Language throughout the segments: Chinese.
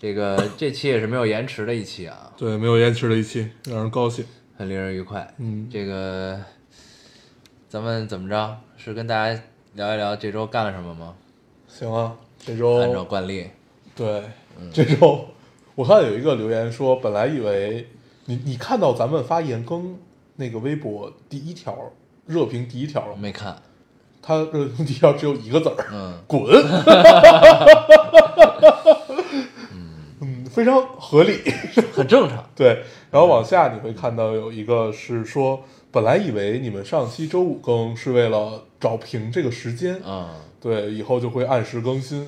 这个这期也是没有延迟的一期啊，对，没有延迟的一期，让人高兴。很令人愉快。嗯这个咱们怎么着？是跟大家聊一聊这周干了什么吗？行啊，这周按照惯例，对，这周我看有一个留言说，本来以为你你看到咱们发言更那个微博第一条热评第一条了吗？没看。他热评第一条只有一个字儿，嗯，滚。嗯，非常合理。很正常。对，然后往下你会看到有一个是说，本来以为你们上期周五更是为了找平这个时间，嗯，对，以后就会按时更新。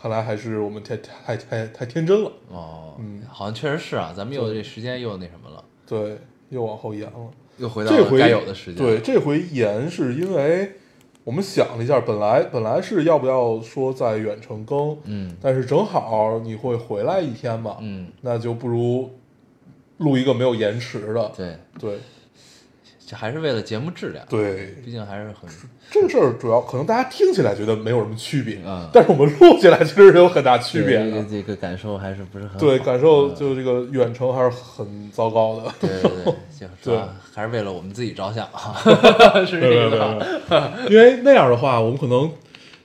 看来还是我们太太太太天真了，哦，嗯好像确实是啊，咱们又这时间又那什么了，对，又往后延了。又回到这回了该有的时间。对，，这回延是因为我们想了一下，本来本来是要不要说在远程更，嗯但是正好你会回来一天嘛，嗯，那就不如录一个没有延迟的。对，对这还是为了节目质量。，对，毕竟还是很这个事儿主要可能大家听起来觉得没有什么区别，嗯但是我们录起来其实是有很大区别的。对这个感受还是不是很好对，感受嗯就这个远程还是很糟糕的。对对对，就主要对。还是为了我们自己着想啊，是这个吧？没有，因为那样的话，我们可能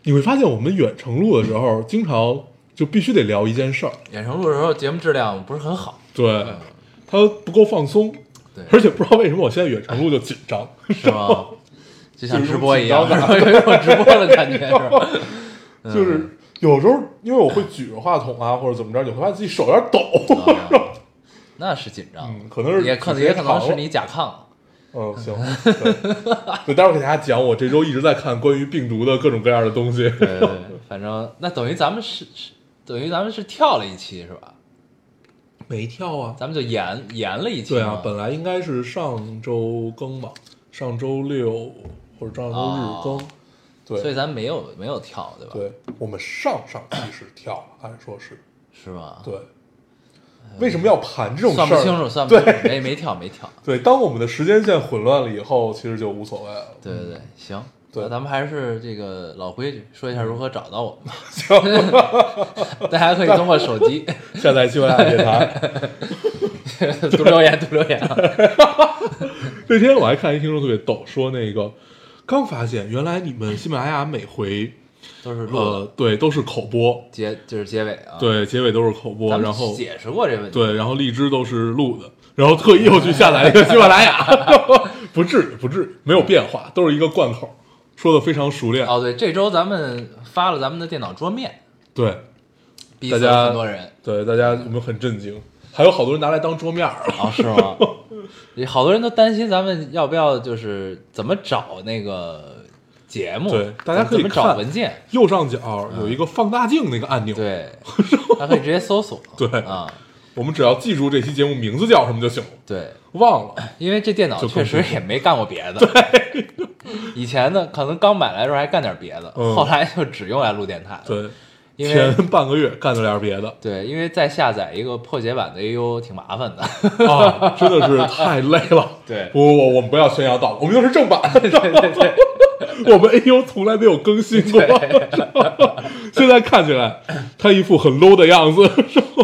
你会发现，我们远程录的时候，经常就必须得聊一件事儿，远程录的时候节目质量不是很好，对，它不够放松，对。而且不知道为什么我现在远程录就紧张，是吗？就像就是直播一样，然后有一种直播的感觉，是吧？就是有时候因为我会举着话筒啊，或者怎么着，你会发现自己手有点抖，啊那是紧张，嗯，可能是也可能也可能是你甲亢，嗯，行，对，对，待会儿给大家讲，我这周一直在看关于病毒的各种各样的东西。对对对，反正那等于咱们是是等于咱们是跳了一期是吧？没跳啊？咱们就延延了一期，对啊，本来应该是上周更吧，上周六或者上周日更。哦对，所以咱没有没有跳，对吧？对我们上上期是跳了，按说是是吧？对。为什么要盘这种事儿？算不清楚，算不清楚，对没没跳没跳。对，当我们的时间线混乱了以后，其实就无所谓了。对对对，行，对咱们还是这个老规矩，说一下如何找到我们。行，大家可以通过手机下载喜马拉雅电台。读留言，读留言啊。那天我还看一听众特别逗，说那个刚发现原来你们喜马拉雅每回都是录呃的对都是口播，结，就是结尾啊。，对结尾都是口播，然后解释过这问题。对，然后荔枝都是录的，然后特意又去下载了一个喜马拉雅，不至于，不至于，没有变化，都是一个贯口，说的非常熟练。哦，对，这周咱们发了咱们的电脑桌面，对，大家很多人。对，大家有没有很震惊？还有好多人拿来当桌面儿了。哦，是吗？也好多人都担心咱们要不要就是怎么找那个节目，对大家可以找文件，右上角有一个放大镜那个按钮，对，还可以直接搜索。对啊，我们只要记住这期节目名字叫什么就行了。对，忘了，因为这电脑确实也没干过别的。对，以前呢，可能刚买来的时候还干点别的，嗯后来就只用来录电台了。对，因为前半个月干了点别的对，因为再下载一个破解版的 AU 挺麻烦的。啊，真的是太累了。对不不不，我们不要炫耀到，我们用的是正版，对对对 我们 AU 从来没有更新过。现在看起来，他一副很 low 的样子，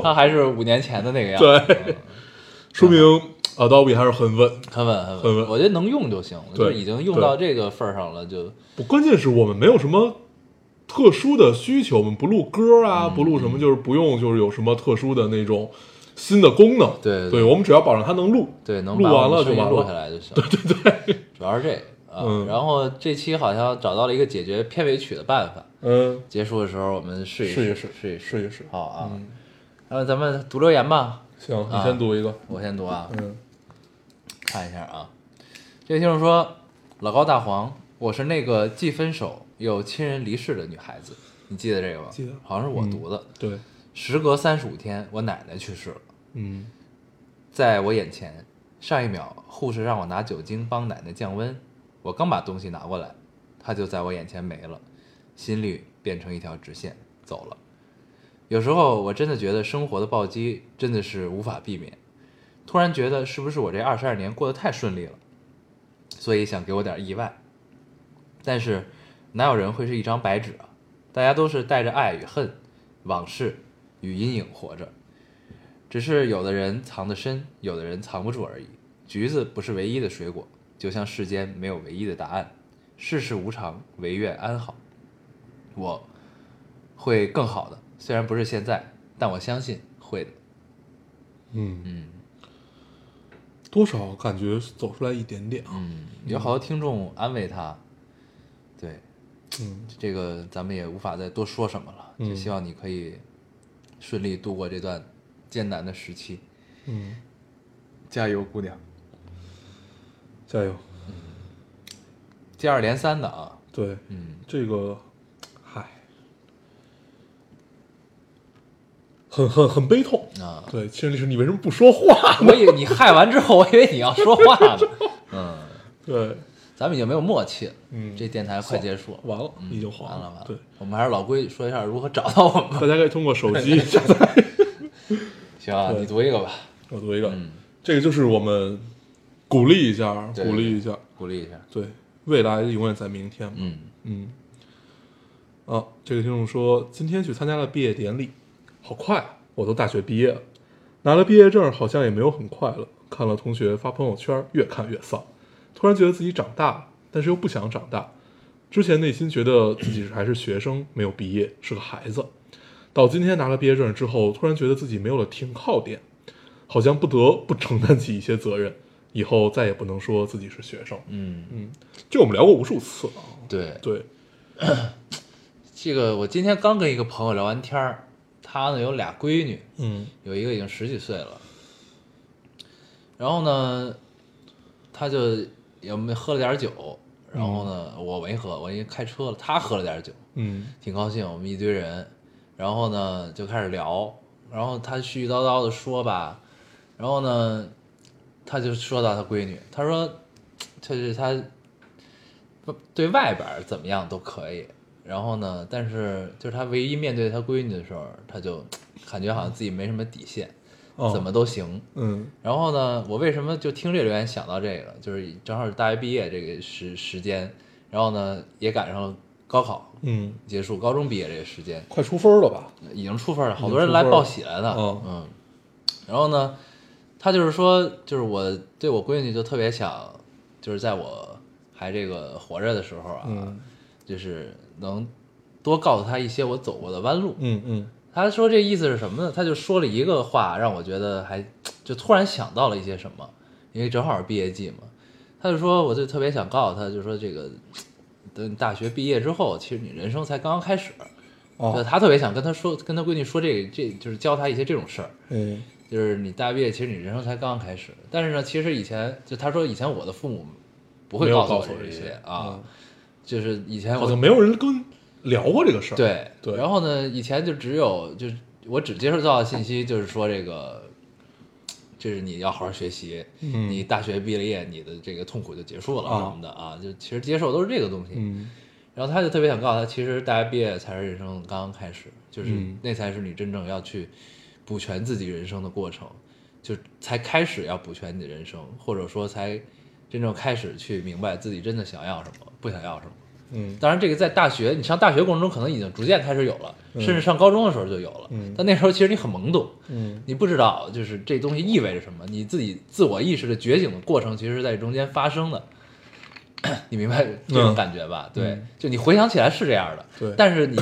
他还是五年前的那个样子。对嗯说明 Adobe 还是很稳。很稳很稳很稳我觉得能用就行，就是已经用到这个份儿上了，就不，关键是我们没有什么特殊的需求，我们不录歌啊，嗯不录什么，就是不用，就是有什么特殊的那种新的功能。对对对，我们只要保证它能录。对，能录把我完了就完了们声音录下来就行。对对对，主要是这个啊。嗯然后这期好像找到了一个解决片尾曲的办法，嗯，结束的时候我们试一试试一试，试一试。试一试。好啊，嗯，然后咱们读留言吧，行，你啊先读一个。我先读啊，嗯看一下啊。这位听众说：“老高大黄，我是那个既分手又亲人离世的女孩子，你记得这个吗？记得好像是我读的。对，时隔三十五天，我奶奶去世了。嗯在我眼前，上一秒护士让我拿酒精帮奶奶降温，我刚把东西拿过来，他就在我眼前没了，心率变成一条直线走了。有时候我真的觉得生活的暴击真的是无法避免，突然觉得是不是我这二十二年过得太顺利了，所以想给我点意外。但是哪有人会是一张白纸啊？大家都是带着爱与恨、往事与阴影活着。只是有的人藏得深，有的人藏不住而已。橘子不是唯一的水果，就像世间没有唯一的答案。世事无常，唯愿安好。我会更好的，虽然不是现在，但我相信会的。嗯，嗯多少感觉走出来一点点啊。嗯，有好多听众安慰他，对嗯这个咱们也无法再多说什么了，就嗯希望你可以顺利度过这段艰难的时期，嗯，加油，姑娘！加油。接二连三的啊，对，嗯，这个，嗨，很很很悲痛。啊，对，其实律师，你为什么不说话？我以为你害完之后，我以为你要说话呢。嗯，对，咱们已经没有默契了。嗯这电台快结束了，完了，嗯已经黄完了完了。对，我们还是老规矩，说一下如何找到我们。大家可以通过手机 下载。行啊，你读一个吧，我读一个，嗯，这个就是我们鼓励一下，鼓励一下。鼓励一下。对，未来永远在明天嘛。嗯嗯，啊，这个听众说，今天去参加了毕业典礼，好快啊，我都大学毕业了，拿了毕业证，好像也没有很快乐。看了同学发朋友圈，越看越丧，突然觉得自己长大了，但是又不想长大。之前内心觉得自己还是学生，没有毕业，是个孩子。到今天拿了毕业证之后，突然觉得自己没有了停靠点，好像不得不承担起一些责任，以后再也不能说自己是学生。嗯，嗯，这我们聊过无数次了啊。对，对，这个我今天刚跟一个朋友聊完天儿，他呢有俩闺女，嗯有一个已经十几岁了，然后呢，他就也没喝了点酒，然后呢，我没喝，我因为开车了，他喝了点酒，嗯挺高兴，我们一堆人，然后呢就开始聊，然后他絮絮叨叨的说吧，然后呢，他就说到他闺女，他说，就是他不对外边儿怎么样都可以，然后呢，但是就是他唯一面对他闺女的时候，他就感觉好像自己没什么底线，哦怎么都行。嗯然后呢，我为什么就听这留言想到这个，就是正好是大学毕业这个时时间，然后呢也赶上了高考嗯，结束，高中毕业这个时间，快出分了吧？已经出分了，好多人来报喜来的，嗯嗯，然后呢，他就是说，就是我对我闺女就特别想，就是在我还这个活着的时候啊，嗯就是能多告诉她一些我走过的弯路。嗯嗯他说这意思是什么呢？他就说了一个话，让我觉得还就突然想到了一些什么，因为正好是毕业季嘛。他就说，我就特别想告诉他，就说这个等你大学毕业之后，其实你人生才刚刚开始。就哦他特别想跟他说，跟他闺女说这个，这就是教他一些这种事儿，嗯就是你大学毕业，其实你人生才刚刚开始。但是呢，其实以前就他说以前我的父母不会告诉我这些些啊嗯，就是以前好像没有人跟聊过这个事儿。，对对然后呢，以前就只有就是我只接受到的信息就是说这个，就是你要好好学习，嗯你大学毕了业，你的这个痛苦就结束了啊什么的啊，就其实接受都是这个东西。嗯然后他就特别想告诉他，其实大学毕业才是人生刚刚开始，就是嗯那才是你真正要去补全自己人生的过程，就才开始要补全你的人生，或者说才真正开始去明白自己真的想要什么，不想要什么。嗯当然，这个在大学，你上大学过程中可能已经逐渐开始有了，甚至上高中的时候就有了。嗯但那时候其实你很懵懂，嗯你不知道就是这东西意味着什么，你自己自我意识的觉醒的过程，其实是在中间发生的。你明白这种嗯感觉吧？对嗯，就你回想起来是这样的，对但是你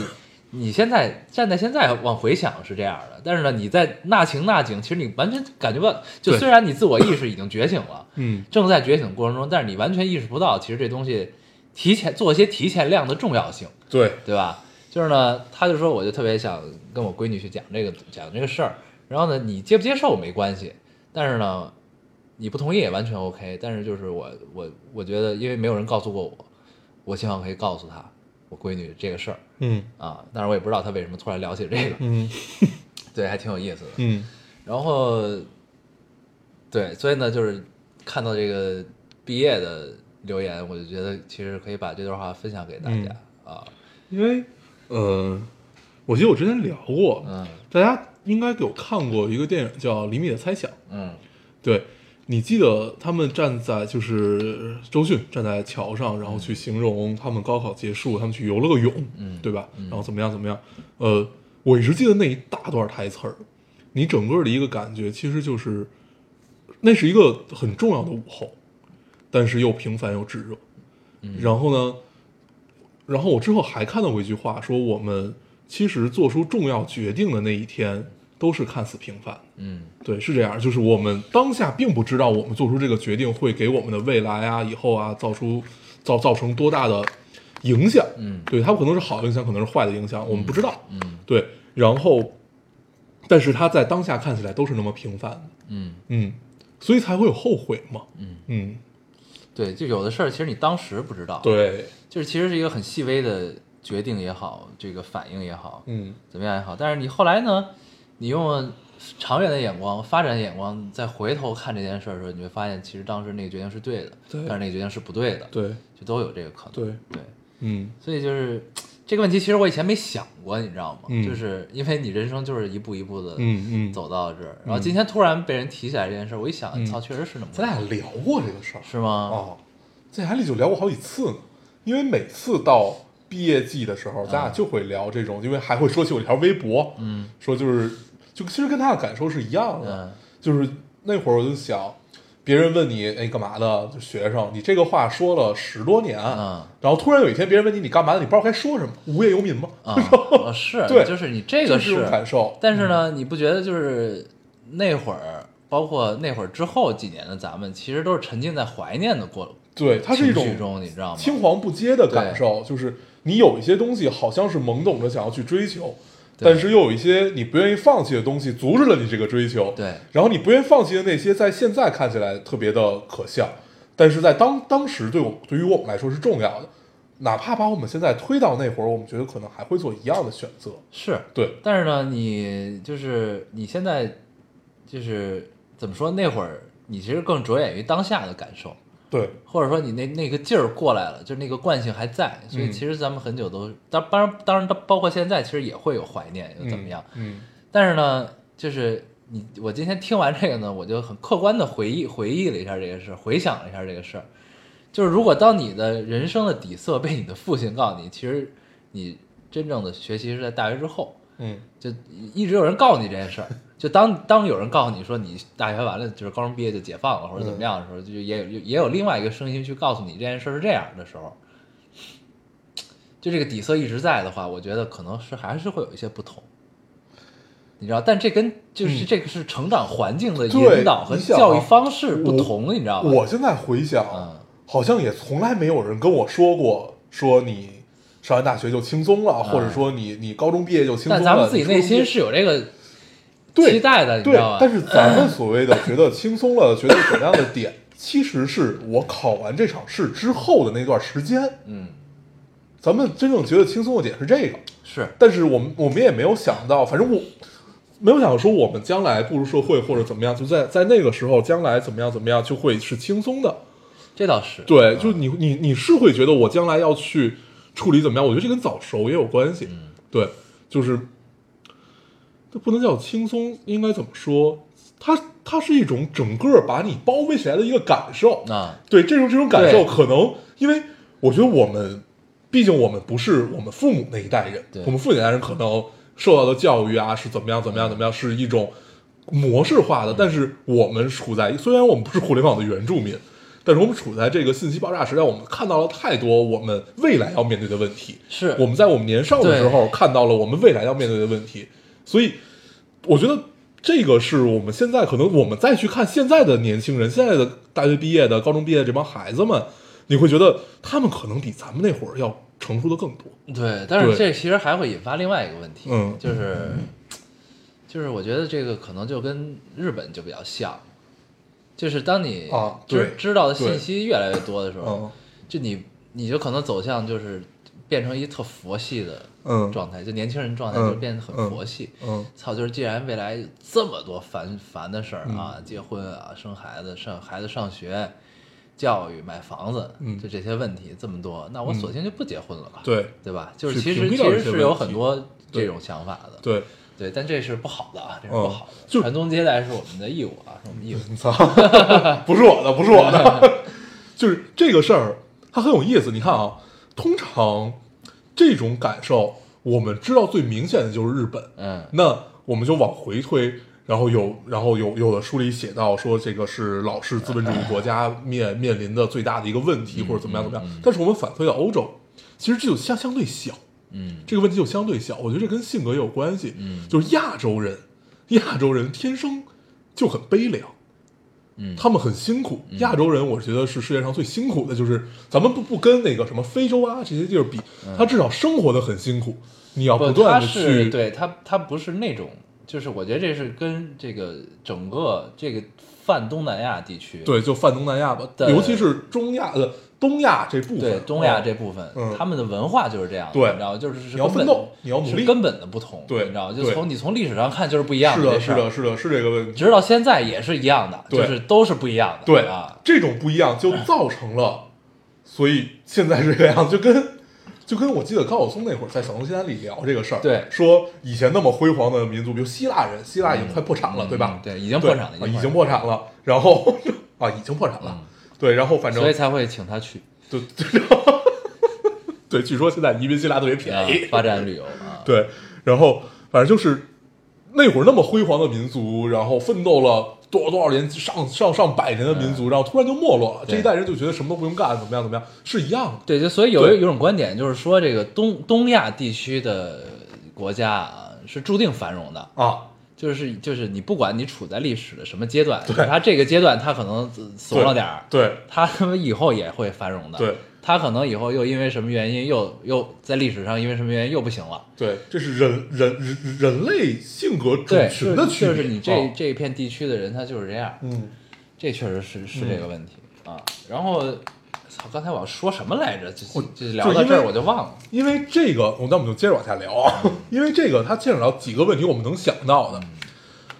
你现在站在现在往回想是这样的，但是呢，你在那情那景，其实你完全感觉不到。就虽然你自我意识已经觉醒了，嗯正在觉醒过程中，但是你完全意识不到，其实这东西提前做一些提前量的重要性，对，对吧？就是呢，他就说，我就特别想跟我闺女去讲这个讲这个事儿，然后呢，你接不接受没关系，但是呢，你不同意也完全 OK，但是就是我我我觉得，因为没有人告诉过我，我希望可以告诉她我闺女这个事儿嗯啊，但是我也不知道她为什么突然聊起这个，嗯 对，还挺有意思的。嗯然后对，所以呢，就是看到这个毕业的留言，我就觉得其实可以把这段话分享给大家、啊，因为呃，我记得我之前聊过，嗯大家应该有看过一个电影叫《厘米的猜想》。嗯对，你记得他们站在就是周迅站在桥上，然后去形容他们高考结束，他们去游了个泳，嗯对吧？然后怎么样怎么样？呃，我一直记得那一大段台词儿，你整个的一个感觉其实就是，那是一个很重要的午后，但是又平凡又炙热。然后呢，然后我之后还看到过一句话，说我们其实做出重要决定的那一天都是看似平凡。的。嗯。对，是这样，就是我们当下并不知道我们做出这个决定会给我们的未来啊、以后啊造出造造成多大的影响。嗯。对，它可能是好的影响，可能是坏的影响，我们不知道。嗯。对，然后，但是它在当下看起来都是那么平凡。的，嗯，嗯，所以才会有后悔嘛。嗯。嗯，对，就有的事儿其实你当时不知道，，对，就是其实是一个很细微的决定也好，这个反应也好，嗯。怎么样也好，但是你后来呢，你用长远的眼光、发展的眼光再回头看这件事儿的时候，你会发现其实当时那个决定是对的，对但是那个决定是不对的，对就都有这个可能。对，对，嗯所以就是 这个问题，其实我以前没想过，你知道吗？嗯就是因为你人生就是一步一步的嗯嗯，走到这儿，然后今天突然被人提起来这件事儿，我一想，嗯操，确实是那么回咱，俩聊过这个事儿是吗？哦，在海里就聊过好几次呢，因为每次到毕业季的时候，咱俩就会聊这种，因为还会说起我一条微博，嗯说就是就其实跟他的感受是一样的，嗯。就是那会儿我就想，别人问你哎干嘛的，就学生，你这个话说了十多年，嗯。然后突然有一天别人问你你干嘛的，你不知道该说什么，无业游民吗？啊，啊是，对就是你这个是感受，但是呢，你不觉得就是那会儿，包括那会儿之后几年的咱们，其实都是沉浸在怀念的过对，它是一种你知道吗？青黄不接的感受，就是你有一些东西好像是懵懂的想要去追求，对但是又有一些你不愿意放弃的东西阻止了你这个追求。对然后你不愿意放弃的那些，在现在看起来特别的可笑，但是在当当时对我对于我们来说是重要的。哪怕把我们现在推到那会儿，我们觉得可能还会做一样的选择。是，对，但是呢，你就是你现在就是怎么说？那会儿你其实更着眼于当下的感受，对，或者说你那那个劲儿过来了，就那个惯性还在，所以嗯其实咱们很久都当当然当然包括现在，其实也会有怀念又怎么样？嗯？但是呢，就是你我今天听完这个呢，我就很客观的回忆回忆了一下这个事儿，回想了一下这个事儿。就是如果当你的人生的底色被你的父亲告诉你，其实你真正的学习是在大学之后，嗯就一直有人告诉你这件事儿。就当当有人告诉你说你大学完了就是高中毕业就解放了或者怎么样的时候，就也有也有另外一个声音去告诉你这件事是这样的时候，就这个底色一直在的话，我觉得可能是还是会有一些不同。你知道，但这跟就是嗯这个是成长环境的引导和教育方式不我同，你知道吗？我现在回想，嗯好像也从来没有人跟我说过，说你上完大学就轻松了，嗯或者说你你高中毕业就轻松了。但咱们自己内心是有这个对期待的，你知对道吧？，但是咱们所谓的觉得轻松了，觉得怎么样的点，其实是我考完这场试之后的那段时间，嗯，咱们真正觉得轻松的点是这个。是但是我们我们也没有想到，反正我没有想到说我们将来步入社会或者怎么样，就在在那个时候将来怎么样怎么样就会是轻松的。这倒是对，嗯就你你你是会觉得我将来要去处理怎么样？我觉得这跟早熟也有关系。嗯对，就是这不能叫轻松，应该怎么说？它它是一种整个把你包围起来的一个感受。啊，对，这种这种感受可能，因为我觉得我们，毕竟我们不是我们父母那一代人，我们父母那一代人可能受到的教育啊是怎么样怎么样怎么样，是一种模式化嗯的。但是我们处在虽然我们不是互联网的原住民，但是我们处在这个信息爆炸时代，我们看到了太多我们未来要面对的问题。是我们在我们年少的时候看到了我们未来要面对的问题，所以我觉得这个是我们现在可能我们再去看现在的年轻人，现在的大学毕业的、高中毕业的这帮孩子们，你会觉得他们可能比咱们那会儿要成熟的更多。对，但是这其实还会引发另外一个问题，嗯就是就是我觉得这个可能就跟日本就比较像，就是当你啊知知道的信息越来越多的时候嗯，就你你就可能走向就是变成一特佛系的嗯状态，就年轻人状态嗯就变得很嗯佛系。嗯操，就是既然未来这么多烦烦的事儿啊，结婚啊、生孩子、上孩子上学、教育、买房子，嗯就这些问题这么多，那我索性就不结婚了吧？对对吧？就是其实其实是有很多这种想法的，对，对，但这是不好的啊，这是嗯不好的。就传宗接代是我们的义务啊，是我们义务。你操，不是我的，不是我的，就是这个事儿，它很有意思。你看啊，通常这种感受，我们知道最明显的就是日本。嗯那我们就往回推，然后有，然后有有的书里写到说，这个是老式资本主义国家面面临的最大的一个问题，或者怎么样怎么样。但是我们反推到欧洲，其实这就相相对小，嗯这个问题就相对小。我觉得这跟性格也有关系，嗯就是亚洲人，亚洲人天生就很悲凉。嗯，他们很辛苦，亚洲人我觉得是世界上最辛苦的，就是咱们不不跟那个什么非洲啊这些地儿比，他至少生活的很辛苦，你要嗯不，断的去对他他不是那种，就是我觉得这是跟这个整个这个泛东南亚地区对，就泛东南亚吧，尤其是中亚呃东亚这部分，对东亚嗯这部分，嗯。他们的文化就是这样的，对。你知道，就是是你要根本奋斗你要努力。是根本的不同，对你知道，就从你从历史上看就是不一样是的，是的，是的，是这个问题。直到现在也是一样的，就是都是不一样的，对啊，这种不一样就造成了，所以现在是这个样，就跟就跟我记得高晓松那会儿在小东西安里聊这个事儿，对。说以前那么辉煌的民族，比如希腊人，希腊已经快破产了，嗯对吧？嗯？对已经破产了已经破产了，然后 啊，已经破产了，对，然后反正所以才会请他去。对对，对，据说现在移民希腊特别便啊宜，发展旅游啊，对，然后反正就是那会儿那么辉煌的民族，然后奋斗了多少多少年，上上上百年的民族，然后突然就没落了。这一代人就觉得什么都不用干，怎么样怎么样，是一样的。对，就所以有有种观点就是说，这个东东亚地区的国家啊是注定繁荣的，啊，就是就是你不管你处在历史的什么阶段，就是他这个阶段他可能怂了点儿，对他他们以后也会繁荣的，对，他可能以后又因为什么原因又又在历史上因为什么原因又不行了，对，这是人人人人类性格主对，群的区别。就是你这、啊。这一片地区的人他就是这样，嗯，这确实是是这个问题、啊。然后，操，刚才我要说什么来着？就我就聊到这儿我就忘了。因为这个，我那我们就接着往下聊啊。因为这个它牵扯到几个问题，我们能想到的，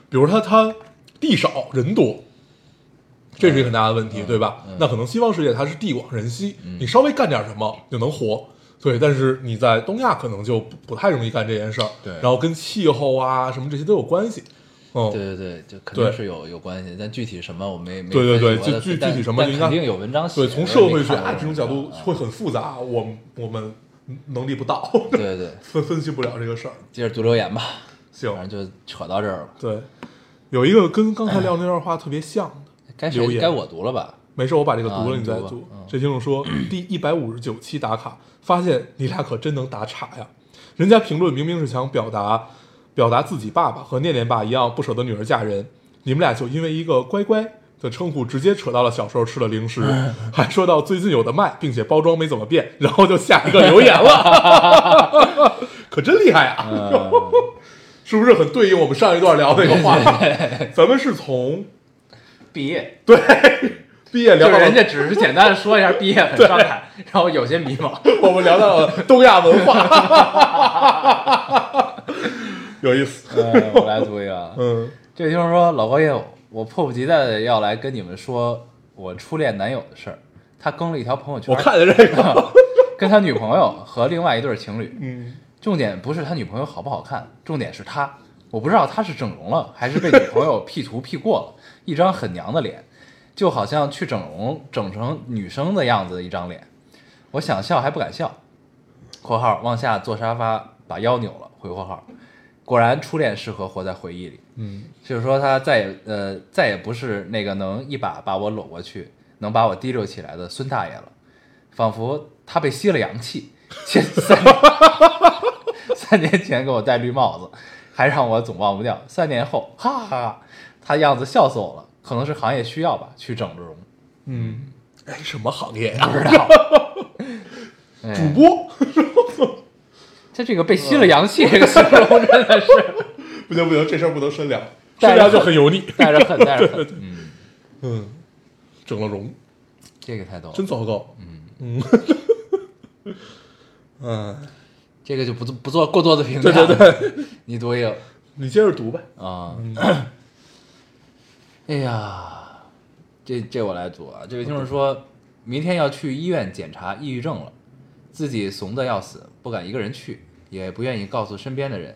比如它它地少人多，这是一个很大的问题，对吧？那可能西方世界它是地广人稀，你稍微干点什么就能活。对，但是你在东亚可能就不不太容易干这件事儿，对然后跟气候啊什么这些都有关系，嗯，对对对，就肯定是有有关系，但具体什么我没没对对对就具具体什么就应该肯定有文章写对，从社会学这种角度啊会很复杂，我们我们能力不到，对对对，分分析不了这个事儿。接着读留言吧，行，反正就扯到这儿了。对，有一个跟刚才聊那段话特别像的，该谁该我读了吧？没事，我把这个读啊了，你再读嗯。这听众说，第一百五十九期打卡，发现你俩可真能打岔呀！人家评论明明是想表达表达自己爸爸和念念爸一样不舍得女儿嫁人，你们俩就因为一个乖乖的称呼，直接扯到了小时候吃的零食，还说到最近有的卖，并且包装没怎么变，然后就下一个留言了，可真厉害啊！嗯，是不是很对应我们上一段聊的那个话？题？咱们是从毕业，对。毕业聊就是人家只是简单的说一下毕业很伤感，然后有些迷茫。我们聊到了东亚文化，有意思。嗯，我来读一个啊。嗯这位听众说：“老高业务，我迫不及待的要来跟你们说我初恋男友的事儿。他更了一条朋友圈，我看见这个，跟他女朋友和另外一对情侣。嗯，重点不是他女朋友好不好看，重点是他。我不知道他是整容了，还是被女朋友 P 图 P 过了，一张很娘的脸，就好像去整容整成女生的样子的一张脸。我想笑还不敢笑。（括号往下坐沙发，把腰扭了。）回括号，果然初恋适合活在回忆里。嗯，就是说他再也呃再也不是那个能一把把我搂过去，能把我提溜起来的孙大爷了，仿佛他被吸了阳气。前三 三年前给我戴绿帽子，还让我总忘不掉。三年后，哈哈哈，他样子笑死我了。可能是行业需要吧，去整容。嗯，哎，什么行业呀？不知道。哎 主播，这这个被吸了阳气这个形容真的是 不行不行，这事儿不能深聊，深聊就很油腻。带着恨，带着恨。嗯，嗯，整了容，这个太逗了。真糟糕。嗯嗯，嗯，这个就不做不做过多的评价。对对对，你读一个你接着读呗。啊。哎呀，这这我来读啊。这位听众说，明天要去医院检查抑郁症了，自己怂的要死，不敢一个人去，也不愿意告诉身边的人。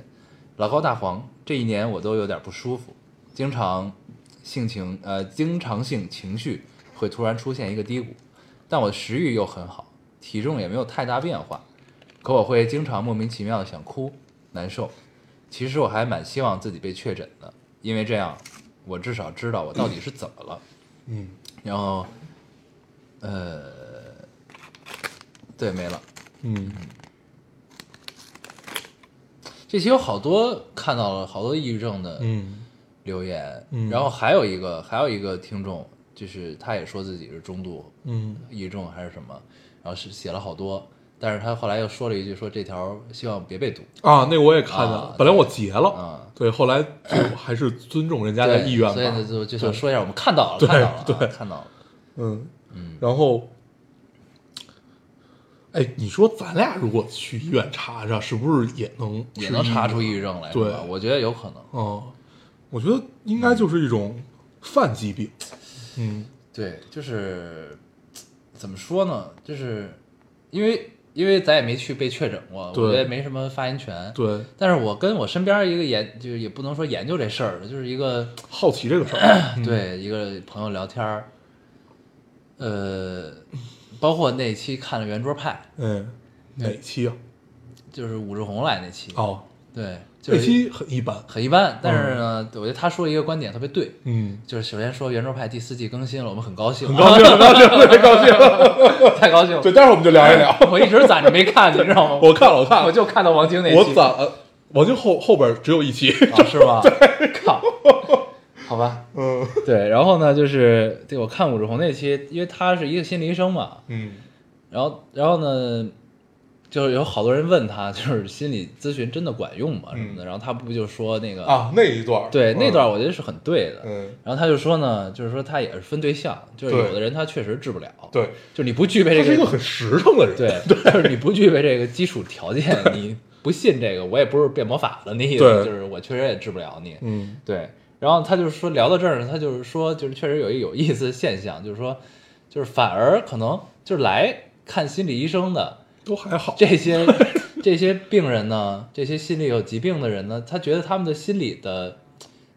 老高大黄，这一年我都有点不舒服，经常性情呃经常性情绪会突然出现一个低谷，但我食欲又很好，体重也没有太大变化，可我会经常莫名其妙的想哭难受。其实我还蛮希望自己被确诊的，因为这样我至少知道我到底是怎么了。嗯然后，呃，对，没了。嗯这期有好多看到了好多抑郁症的嗯。留言，嗯。然后还有一个还有一个听众，就是他也说自己是中度嗯。抑郁症还是什么，然后是写了好多，但是他后来又说了一句说这条希望别被读。啊，那我也看见了啊，本来我截了，啊，对，后来就还是尊重人家的意愿吧。所以呢就就想说一下，我们看到了，看到了啊，对看到了，嗯。嗯，然后，哎，你说咱俩如果去医院查查，是不是也能也能查出抑抑郁症来，对吧？我觉得有可能。哦，我觉得应该就是一种泛疾病。嗯对，就是怎么说呢？就是因为因为咱也没去被确诊过，我对觉得没什么发言权。对，但是我跟我身边一个研，就是也不能说研究这事儿的，就是一个、好奇这个事儿。嗯对一个朋友聊天儿，呃，包括那期看了圆桌派，嗯，哪期啊？就是武志红来那期，哦，对，就是这期很一般。很一般，但是呢，我觉得他说一个观点特别对，嗯，就是首先说圆桌派第四季更新了，我们很高兴，很高兴，很高兴，特别高兴。太高兴了。对，待会儿我们就聊一聊。我一直攒着没看，你知道吗？我看了，我看了，我就看到王晶那期，我攒了，王晶后后边只有一期。啊，是吗？靠，好吧，嗯。对，然后呢，就是对我看武志红那期，因为他是一个心理医生嘛，嗯。然后然后呢，就是有好多人问他，就是心理咨询真的管用吗？什么的，然后他不就说那个，啊，那一段，对，嗯那段我觉得是很对的，嗯，然后他就说呢，就是说他也是分对象，就是有的人他确实治不了，，对，就你不具备这个，他是一个很实诚的人。对，就是你不具备这个基础条件，你不信这个，我也不是变魔法的那意思，就是我确实也治不了你，嗯。对，然后他就是说聊到这儿呢，他就是说，就是确实有一有意思的现象，就是说，就是反而可能就是来看心理医生的都还好。这些这些病人呢，这些心理有疾病的人呢，他觉得他们的心理的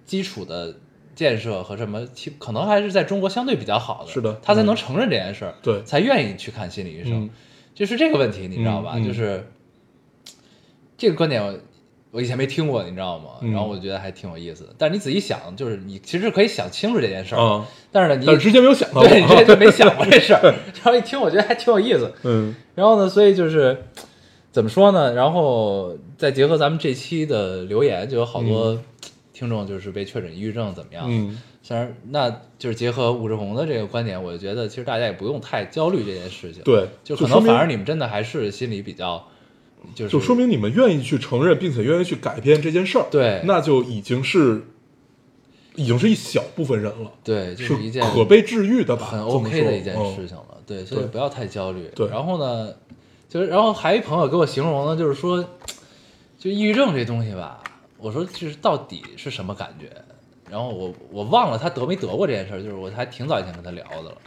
基础的建设和什么，其可能还是在中国相对比较好的，是的他才嗯能承认这件事儿，对才愿意去看心理医生，嗯就是这个问题，你知道吧？就是这个观点我，以前没听过，你知道吗？嗯然后我觉得还挺有意思的。但是你仔细想，就是你其实可以想清楚这件事儿，啊，但是呢，你但是之前没有想到过。对你之前就没想过这事儿，然后一听，我觉得还挺有意思。嗯然后呢，所以就是怎么说呢？然后再结合咱们这期的留言，就有好多听众就是被确诊抑郁症怎么样？嗯，虽然那就是结合武志红的这个观点，我就觉得其实大家也不用太焦虑这件事情。，对，就可能反而你们真的还是心里比较，就是就说明你们愿意去承认，并且愿意去改变这件事儿，对那就已经是已经是一小部分人了，对，就是一件可被治愈的吧，很 OK 的一件嗯事情了。对，所以不要太焦虑。对然后呢，就是然后还有一朋友给我形容呢，就是说，就抑郁症这东西吧，我说就是到底是什么感觉？然后我我忘了他得没得过这件事儿，就是我还挺早以前跟他聊的了。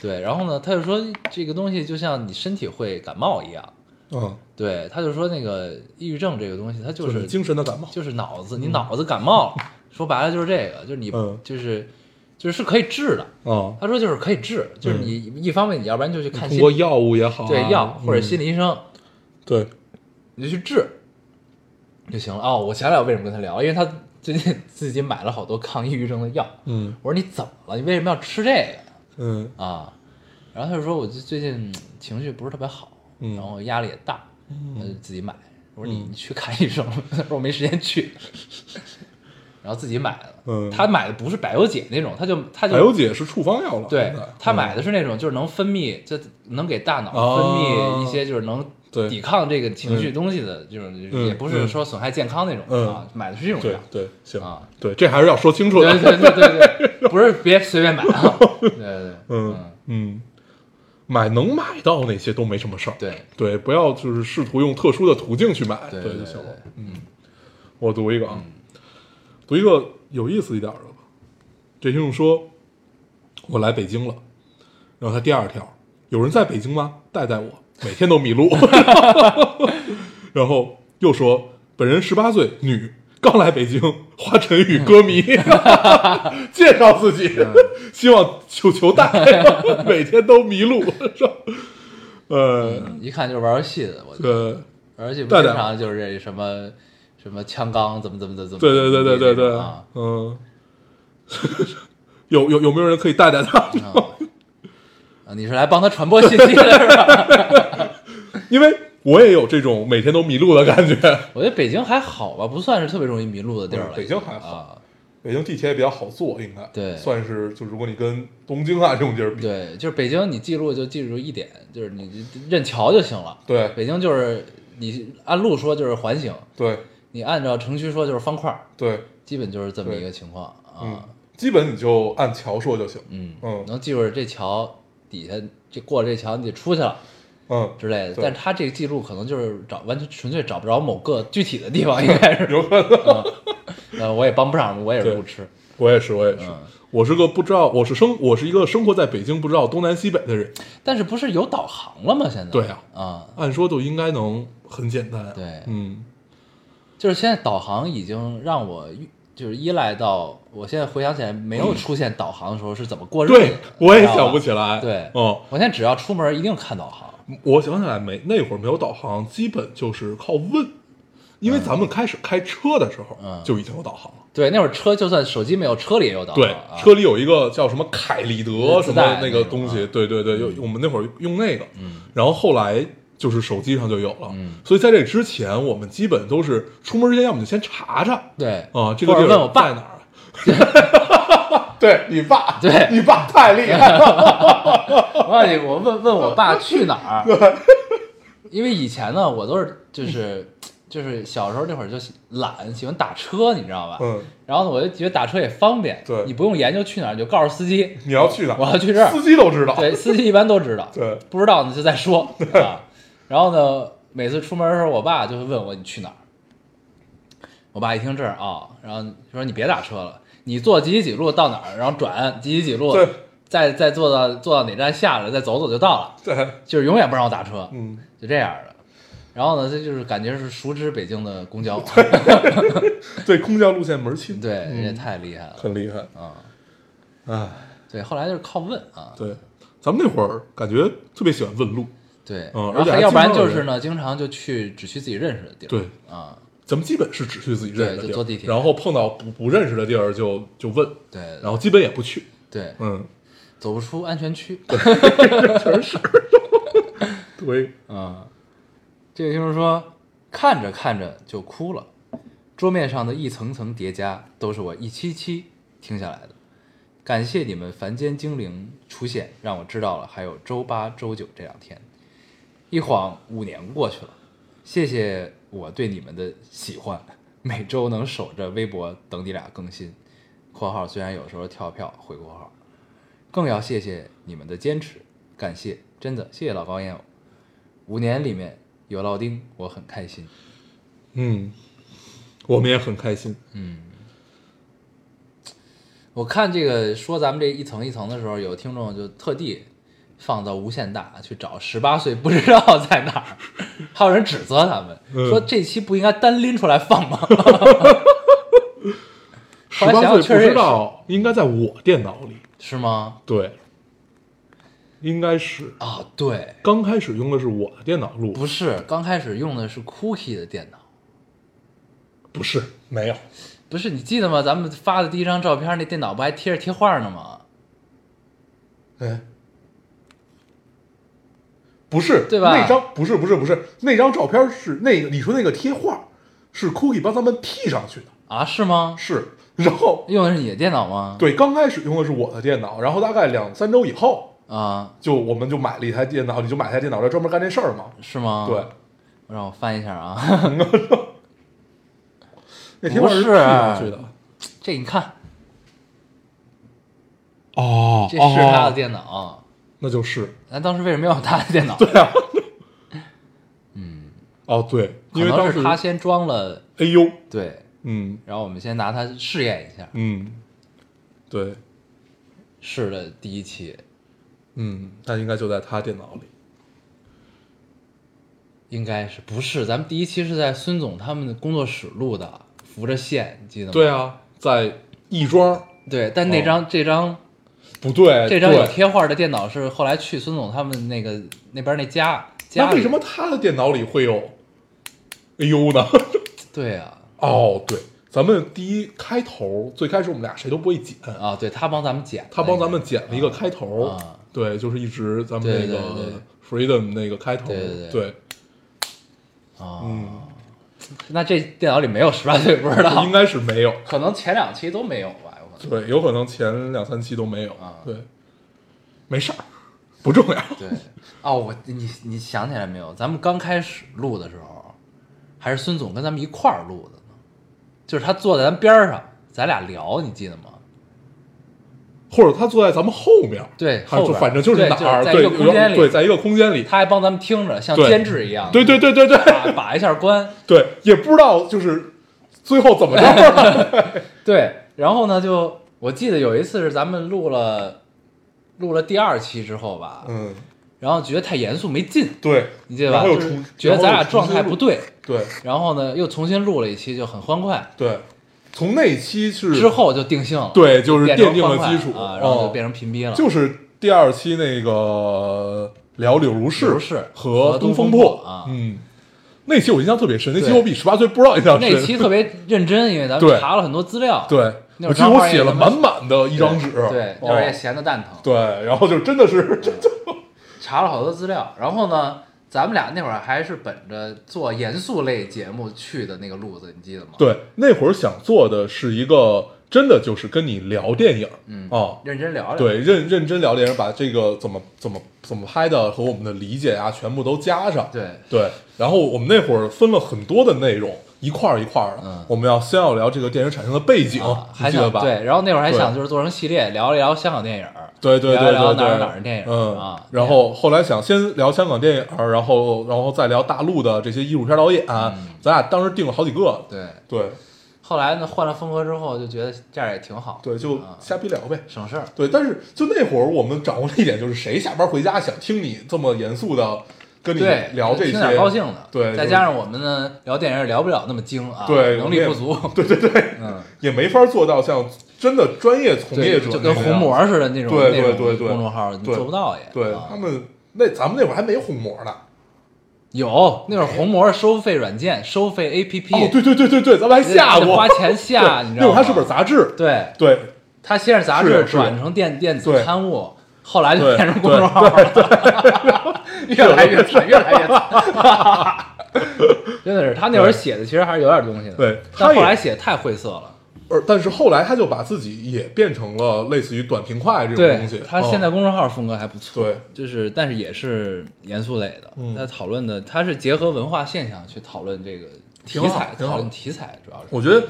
对，然后呢，他就说这个东西就像你身体会感冒一样。嗯，对，他就说那个抑郁症这个东西，它就就是是精神的感冒，就是脑子，你脑子感冒了，说白了就是这个，就是你嗯就是就是是可以治的。啊，他说就是可以治，就是你一方面你要不然就去看心通过药物也好啊，对药或者嗯心理医生，对，你就去治就行了。哦，我想起来我为什么跟他聊，因为他最近自己买了好多抗抑郁症的药。嗯我说你怎么了？你为什么要吃这个嗯啊？然后他就说我就最近情绪不是特别好，嗯然后压力也大，他就自己买。我说你嗯你去看医生，他说我没时间去，然后自己买了。嗯他买的不是百忧解那种，他就他就百忧解是处方药了，对他买嗯的是那种就是能分泌，就能给大脑哦分泌一些就是能对抵抗这个情绪东西的这种，嗯也不是说损害健康那种嗯啊，买的是这种药。对行啊，对，这还是要说清楚的，对对对对对，不是别随便买啊。对对对，嗯嗯，买能买到那些都没什么事儿。对对，不要就是试图用特殊的途径去买，对对就行了。嗯，我读一个啊，读一个有意思一点的吧。这听众说，我来北京了，然后他第二条，有人在北京吗？带带我，每天都迷路。然后又说，本人十八岁，女，刚来北京，华晨宇歌迷，介绍自己，希望求求带，每天都迷路，是吧？呃，一看就是玩游戏的，我觉得呃，玩游戏不经常就是这什么什么枪刚怎么怎么怎么怎么，对对对对对对，啊，嗯，有有有没有人可以带带他？啊你是来帮他传播信息的是吧？因为我也有这种每天都迷路的感觉。我觉得北京还好吧，不算是特别容易迷路的地儿北京还好。啊，北京地铁也比较好坐，应该。对。算是就如果你跟东京啊这种地儿比，对，就是北京，你记住就记住一点，就是你认桥就行了。对。北京就是你按路说就是环形，对。你按照城区说就是方块儿，对，基本就是这么一个情况嗯啊。，基本你就按桥说就行。嗯嗯。能记住这桥底下，这过了这桥你得出去了嗯，之类的。但是他这个记录可能就是找完全纯粹找不着某个具体的地方，应该是。有可能。呃，我也帮不上，我也是对路痴。我也是，我也是嗯，我是个不知道，我是生，我是一个生活在北京不知道东南西北的人。但是不是有导航了吗？现在对啊啊，按说就应该能很简单啊。对嗯，就是现在导航已经让我就是依赖到，我现在回想起来，没有出现导航的时候是怎么过日子的对，我也想不起来。对哦，我现在只要出门一定看导航。我想起来没，那会儿没有导航，基本就是靠问，因为咱们开始开车的时候嗯。就已经有导航了。对，那会儿车就算手机没有，车里也有导航。对，啊、车里有一个叫什么凯立德什么那个东西，啊。对对对，有我们那会儿用那个，嗯，然后后来就是手机上就有了，嗯。所以在这之前，我们基本都是出门之前，要么就先查查对。啊，这个地儿问我爸在哪儿。对你爸，对你爸太厉害了，我告诉你，我问问我爸去哪儿，因为以前呢，我都是就是就是小时候那会儿就懒，喜欢打车，你知道吧？嗯，然后呢，我就觉得打车也方便，对你不用研究去哪儿，你就告诉司机，你要去哪儿？我要去这儿司机都知道，对，司机一般都知道，对不知道呢就再说啊。然后呢，每次出门的时候，我爸就会问我你去哪儿。我爸一听这儿啊，然后说你别打车了，你坐几几几路到哪儿，然后转几几几路对，再再坐到坐到哪站下来，再走走就到了，对，就是永远不让我打车，嗯，就这样的。然后呢，这就是感觉是熟知北京的公交，对，公交路线门儿清，对，嗯人家太厉害了很厉害，啊。哎，对，后来就是靠问啊，对，咱们那会儿感觉特别喜欢问路，对，嗯而且还然后还要不然就是呢，经常就去只去自己认识的地儿，对啊，咱们基本是只去自己认识的地儿，坐地铁。然后碰到不不认识的地儿就就问，对，然后基本也不去，对，嗯，走不出安全区，全 是。对，嗯，这个听众说，看着看着就哭了，桌面上的一层层叠加都是我一期期听下来的。感谢你们凡间精灵出现，让我知道了还有周八、周九这两天。一晃五年过去了，谢谢我对你们的喜欢，每周能守着微博等你俩更新。（括号虽然有时候跳票回括号），更要谢谢你们的坚持，感谢，真的谢谢老高烟友。五年里面有老丁，我很开心。嗯，我们也很开心，嗯我看这个说咱们这一层一层的时候，有听众就特地放到无限大去找十八岁不知道在哪儿，还有人指责他们、嗯说这期不应该单拎出来放吗？十八岁不知道应该在我电脑里，是吗？对，应该是啊，对，刚开始用的是我的电脑录，不是，刚开始用的是 Cookie 的电脑，不是没有，不是你记得吗？咱们发的第一张照片，那电脑不还贴着贴画呢吗？哎，不是，对吧那张不是不是不是那张照片是那个你说那个贴画是 Cookie 帮他们 P 上去的，啊，是吗？是，然后用的是你的电脑吗？对，刚开始用的是我的电脑，然后大概两三周以后，啊，就我们就买了一台电脑，你就买台电脑来专门干这事儿嘛。是吗？对，，让我翻一下啊。那贴画是 P 上去的。这你看，哦这是他的电脑，那就是。咱当时为什么要用他的电脑？对啊，嗯。哦对，可因为当时他先装了，哎呦，对，嗯。然后我们先拿它试验一下，嗯，对，试了第一期，嗯，那应该就在他电脑里。应该是不是？咱们第一期是在孙总他们的工作室录的，扶着线，你记得吗？对啊，在亦庄。对，但那张、这张不对，这张有贴画的电脑是后来去孙总他们那个那边那家家那为什么他的电脑里会有？哎呦呢？对啊。哦，对，咱们第一开头最开始我们俩谁都不会剪，啊，对他帮咱们剪他帮咱们剪了一个开头，啊对，就是一直咱们那个 freedom 那个开头，对对对对，啊，嗯，那这电脑里没有十八岁不知道应，该是没有，可能前两期都没有。对，有可能前两三期都没有啊。对，没事儿，不重要，对，哦，我你你想起来没有？咱们刚开始录的时候，还是孙总跟咱们一块儿录的呢，就是他坐在咱边上，咱俩聊，你记得吗？或者他坐在咱们后面，对，还是后边反正就是对哪儿，在一对个空间里，对，在一个空间里，他还帮咱们听着，像监制一样，对对对对对把把一下关，对，也不知道就是最后怎么着，对，然后呢，就我记得有一次是咱们录了录了第二期之后吧，嗯，然后觉得太严肃没劲，对，你记得吧？然后又重觉得咱俩状态不对，对。然后呢又重新录了一期，就很欢快，对，从那期是之后就定性了，对，就是变成奠定了快基础。啊，然后就哦。变成屏蔽了，就是第二期那个聊柳如是柳如是和和东风风破啊。嗯，那期我印象特别深，那期对。我比十八岁不知道印象深。那 期特别认真，因为咱对。们查了很多资料，对，我记得我写了满满的一张纸，对，那哦会儿也闲的蛋疼，对，然后就真的是真的查了好多资料，然后呢，咱们俩那会儿还是本着做严肃类节目去的那个路子，你记得吗？，对。那会儿想做的是一个真的就是跟你聊电影，嗯啊，认真聊聊，对，认认真聊电影，把这个怎么怎么怎么拍的和我们的理解啊，全部都加上。对对，然后我们那会儿分了很多的内容，一块儿一块儿的。嗯我们要先要聊这个电影产生的背景，啊还记得吧？对，然后那会儿还想就是做成系列，聊一聊香港电影对，对对对聊一聊哪儿哪儿的电影嗯啊然后后来想先聊香港电影，然后然后再聊大陆的这些艺术片导演，咱俩当时定了好几个。对。对后来呢，换了风格之后，就觉得这样也挺好，对，就啊瞎逼聊呗。省事儿。对，但是就那会儿我们掌握了一点，就是谁下班回家想听你这么严肃的跟你，聊这些，听点高兴的。对再加上我们呢，聊电影聊不了那么精啊，对能力不足。对对对，嗯，也没法做到像真的专业从业，者就跟红那个样子模似的那种对那种对对对公众号，你做不到也。对啊他们那咱们那会儿还没红魔呢。有那会儿红魔是收费软件，收费 APP。哦，对对对对对，咱们还下过，花钱下，你知道吗？那会儿还是本杂志。对，对它先是杂志转成电电子刊物，后来就变成公众号了，越来越惨，越来越惨。真的是，他那会儿写的其实还是有点东西的，对但后来写太晦涩了。而但是后来他就把自己也变成了类似于短平快这种东西。他现在嗯。公众号风格还不错，对，就是但是也是严肃类的，嗯。他讨论的他是结合文化现象去讨论这个题材，讨论题材主要是。我觉得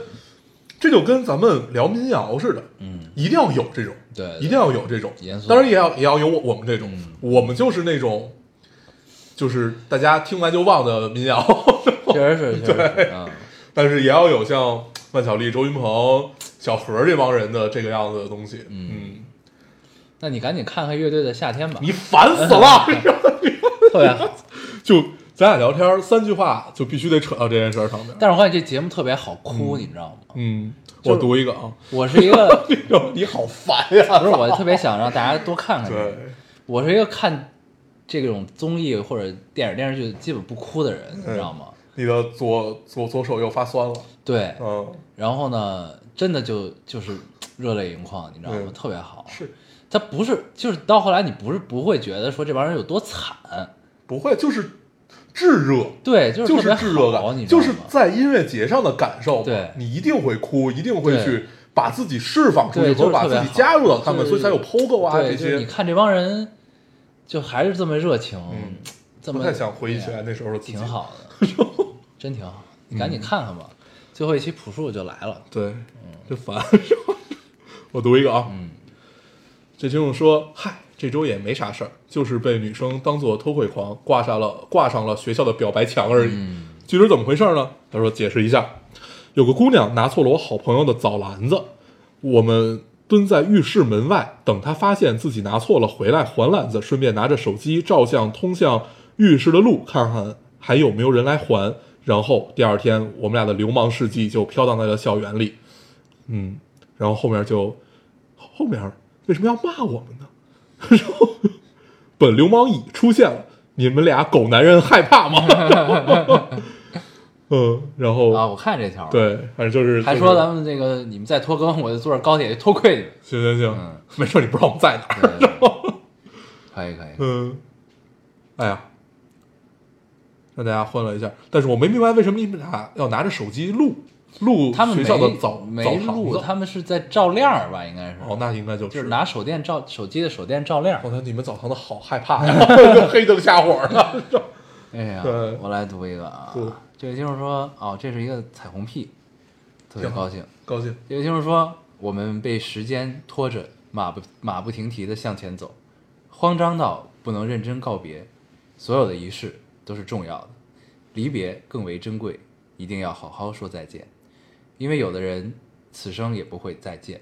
这就跟咱们聊民谣似的，嗯，一定要有这种，对对一定要有这种严肃。当然也要也要有我我们这种，嗯。我们就是那种，就是大家听完就忘的民谣，确实是，确实是，嗯，但是也要有像万晓利、周云鹏、小何这帮人的这个样子的东西。嗯嗯，那你赶紧看看乐队的夏天吧，你烦死了，特别好。就咱俩聊天三句话就必须得扯到这件事儿上面。但是我发现这节目特别好哭，你知道吗？嗯，我读一个啊，我是一个，你好烦呀！不是我特别想让大家多看看这个。对，我是一个看这种综艺或者电影电视剧基本不哭的人，你知道吗？你的左左左手又发酸了。对，嗯，然后呢，真的就就是热泪盈眶，你知道吗？嗯特别好。是他不是，就是到后来你不是不会觉得说这帮人有多惨，不会，就是炙热。对，就是就是炙热，感，就是？在音乐节上的感受。对你一定会哭，一定会去把自己释放出去，或者把自己加入到他们，所以才有 POGO 啊，这些。你看这帮人，就还是这么热情，嗯这么不太想回忆起来那时候的挺。好的，真挺好。你赶紧看看吧，最后一期朴树就来了。对，就烦。我读一个啊，嗯这听众说：“嗨，这周也没啥事儿，就是被女生当做偷窥狂挂上了挂上了学校的表白墙而已。嗯具体怎么回事呢？他说解释一下，有个姑娘拿错了我好朋友的澡篮子，我们蹲在浴室门外等她发现自己拿错了，回来还篮子，顺便拿着手机照相通向浴室的路，看看还有没有人来还。然后第二天，我们俩的流氓事迹就飘荡在了校园里。嗯，然后后面就后面为什么要骂我们呢？然后本流氓乙出现了，你们俩狗男人害怕吗？嗯，然后啊，我看这条，，对，反正就是还说咱们这个你们再拖更，我就坐着高铁去偷窥你们。行行行，嗯没事，你不知道我们在哪儿。对 可以可以，嗯，哎呀，让大家欢乐一下。但是我没明白为什么你们俩要拿着手机录录他们学校的没澡没录，他们是在照亮儿吧？应该是，哦，那应该就是就是拿手电照手机的手电照亮儿。我看你们澡堂子好害怕呀，黑灯瞎火的。哎呀对，我来读一个啊读。这位听众说，哦，这是一个彩虹屁，特别挺好高兴。高兴，这位听众说，我们被时间拖着，马不马不停蹄地向前走，慌张到不能认真告别。所有的仪式都是重要的，离别更为珍贵，一定要好好说再见，因为有的人此生也不会再见。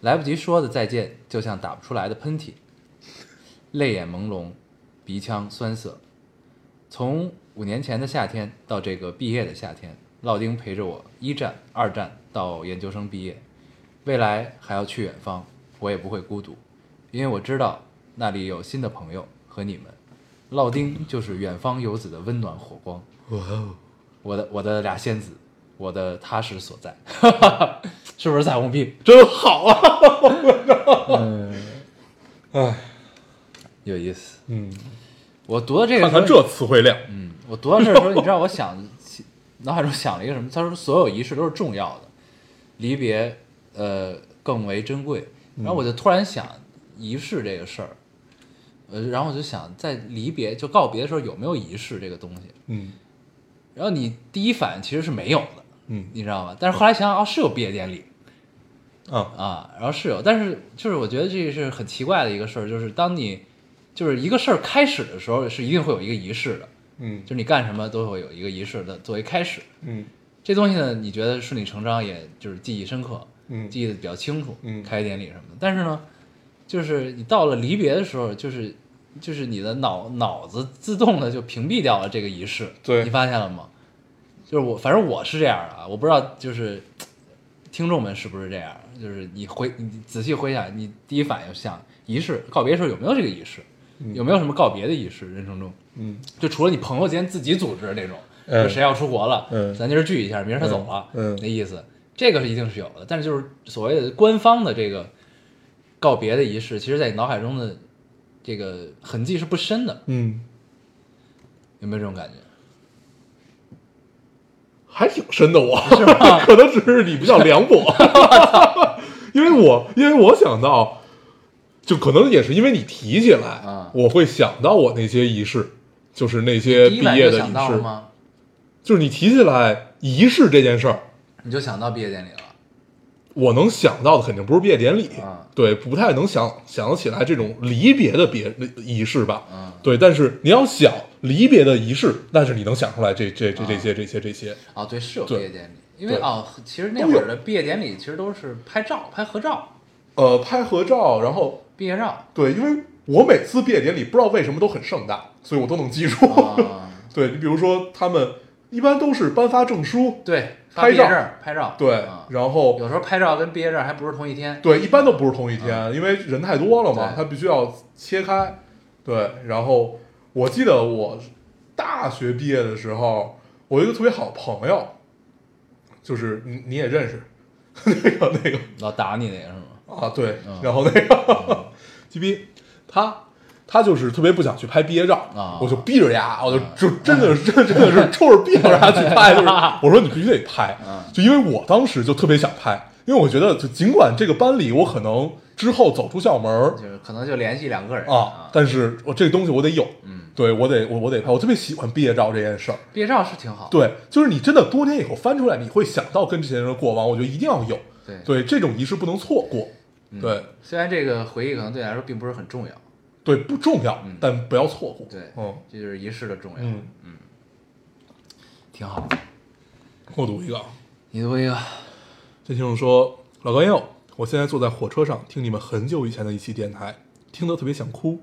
来不及说的再见，就像打不出来的喷嚏，泪眼朦胧，鼻腔酸涩。从五年前的夏天到这个毕业的夏天，烙丁陪着我一战、二战到研究生毕业，未来还要去远方，我也不会孤独，因为我知道那里有新的朋友和你们。烙丁就是远方游子的温暖火光，哇哦，我的我的俩仙子，我的踏实所在，是不是彩虹屁？真好啊！嗯，哎，有意思。嗯，我读到这个看看这词汇量，嗯，我读到这儿的时候，你知道我想脑海中想了一个什么？他说所有仪式都是重要的，离别呃更为珍贵。然后我就突然想仪式这个事儿，呃，然后我就想在离别就告别的时候有没有仪式这个东西？嗯然后你第一反应其实是没有的，嗯你知道吗？但是后来想想，哦，是有毕业典礼嗯，啊，然后是有，但是就是我觉得这是很奇怪的一个事儿，就是当你就是一个事儿开始的时候，是一定会有一个仪式的。嗯就是你干什么都会有一个仪式的作为开始。嗯这东西呢，你觉得顺理成章，也就是记忆深刻，嗯记忆的比较清楚，嗯开典礼什么的。但是呢，就是你到了离别的时候，就是就是你的脑脑子自动的就屏蔽掉了这个仪式，对。你发现了吗？就是我，反正我是这样的啊，我不知道就是听众们是不是这样，就是你回你仔细回想，你第一反应想仪式告别的时候有没有这个仪式，有没有什么告别的仪式？人生中，嗯。就除了你朋友间自己组织那种，嗯。就谁要出国了，嗯。咱今儿聚一下，明儿他走了，嗯。嗯那意思，这个是一定是有的。但是就是所谓的官方的这个告别的仪式，其实在你脑海中的这个痕迹是不深的，嗯，有没有这种感觉？还挺深的我 可能只是你比较凉薄，因为我因为我想到，就可能也是因为你提起来，啊我会想到我那些仪式，就是那些毕业的仪式？就是你提起来仪式这件事儿，你就想到毕业典礼了。我能想到的肯定不是毕业典礼，啊。对，不太能想想得起来这种离别的别仪式吧，嗯对，但是你要想离别的仪式，但是你能想出来这这这这些这些这些，哦，对，是有毕业典礼，因为对。哦，其实那会儿的毕业典礼其实都是拍照、拍合照、呃，拍合照，然后毕业照。对，因为我每次毕业典礼不知道为什么都很盛大，所以我都能记住。啊，对你比如说，他们一般都是颁发证书，对，发拍照。拍照，对，啊然后有时候拍照跟毕业证还不是同一天，对，一般都不是同一天，因为人太多了嘛，他必须要切开。对，然后我记得我大学毕业的时候，我一个特别好的朋友，就是你你也认识，那个那个。老打你那个是吗？啊，对，嗯。然后那个鸡逼，他他就是特别不想去拍毕业照，啊。我就逼着丫，我就就真的是真 真的是抽着逼着他去拍，就是 我说你必须得拍。嗯，就因为我当时就特别想拍，因为我觉得就尽管这个班里我可能之后走出校门儿就是可能就联系两个人啊，但是我这个东西我得有，嗯，对我得我我得拍，我特别喜欢毕业照这件事儿。毕业照是挺好，对，就是你真的多年以后翻出来，你会想到跟这些人的过往，我觉得一定要有。对。对，这种仪式不能错过。嗯。对。虽然这个回忆可能对你来说并不是很重要，对，不重要嗯，但不要错过。对，嗯这就是仪式的重要，嗯，挺好。我读一个啊，你读一个，这听众说：“老高友，我现在坐在火车上听你们很久以前的一期电台，听得特别想哭。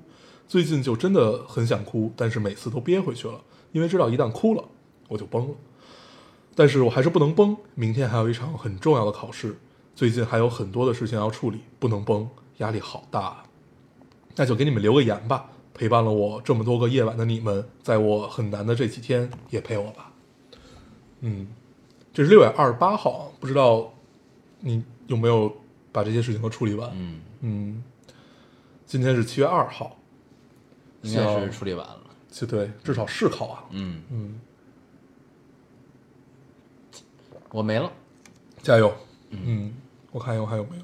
最近就真的很想哭，但是每次都憋回去了，因为知道一旦哭了我就崩了。但是我还是不能崩，明天还有一场很重要的考试，最近还有很多的事情要处理，不能崩，压力好大啊。那就给你们留个言吧，陪伴了我这么多个夜晚的你们，在我很难的这几天也陪我吧。嗯，这是六月二十八号啊，不知道你有没有把这些事情都处理完？嗯，嗯，今天是七月二号，应该是处理完了，就对，至少是考啊。嗯，嗯，我没了。加油。嗯，我看一下我还有没有？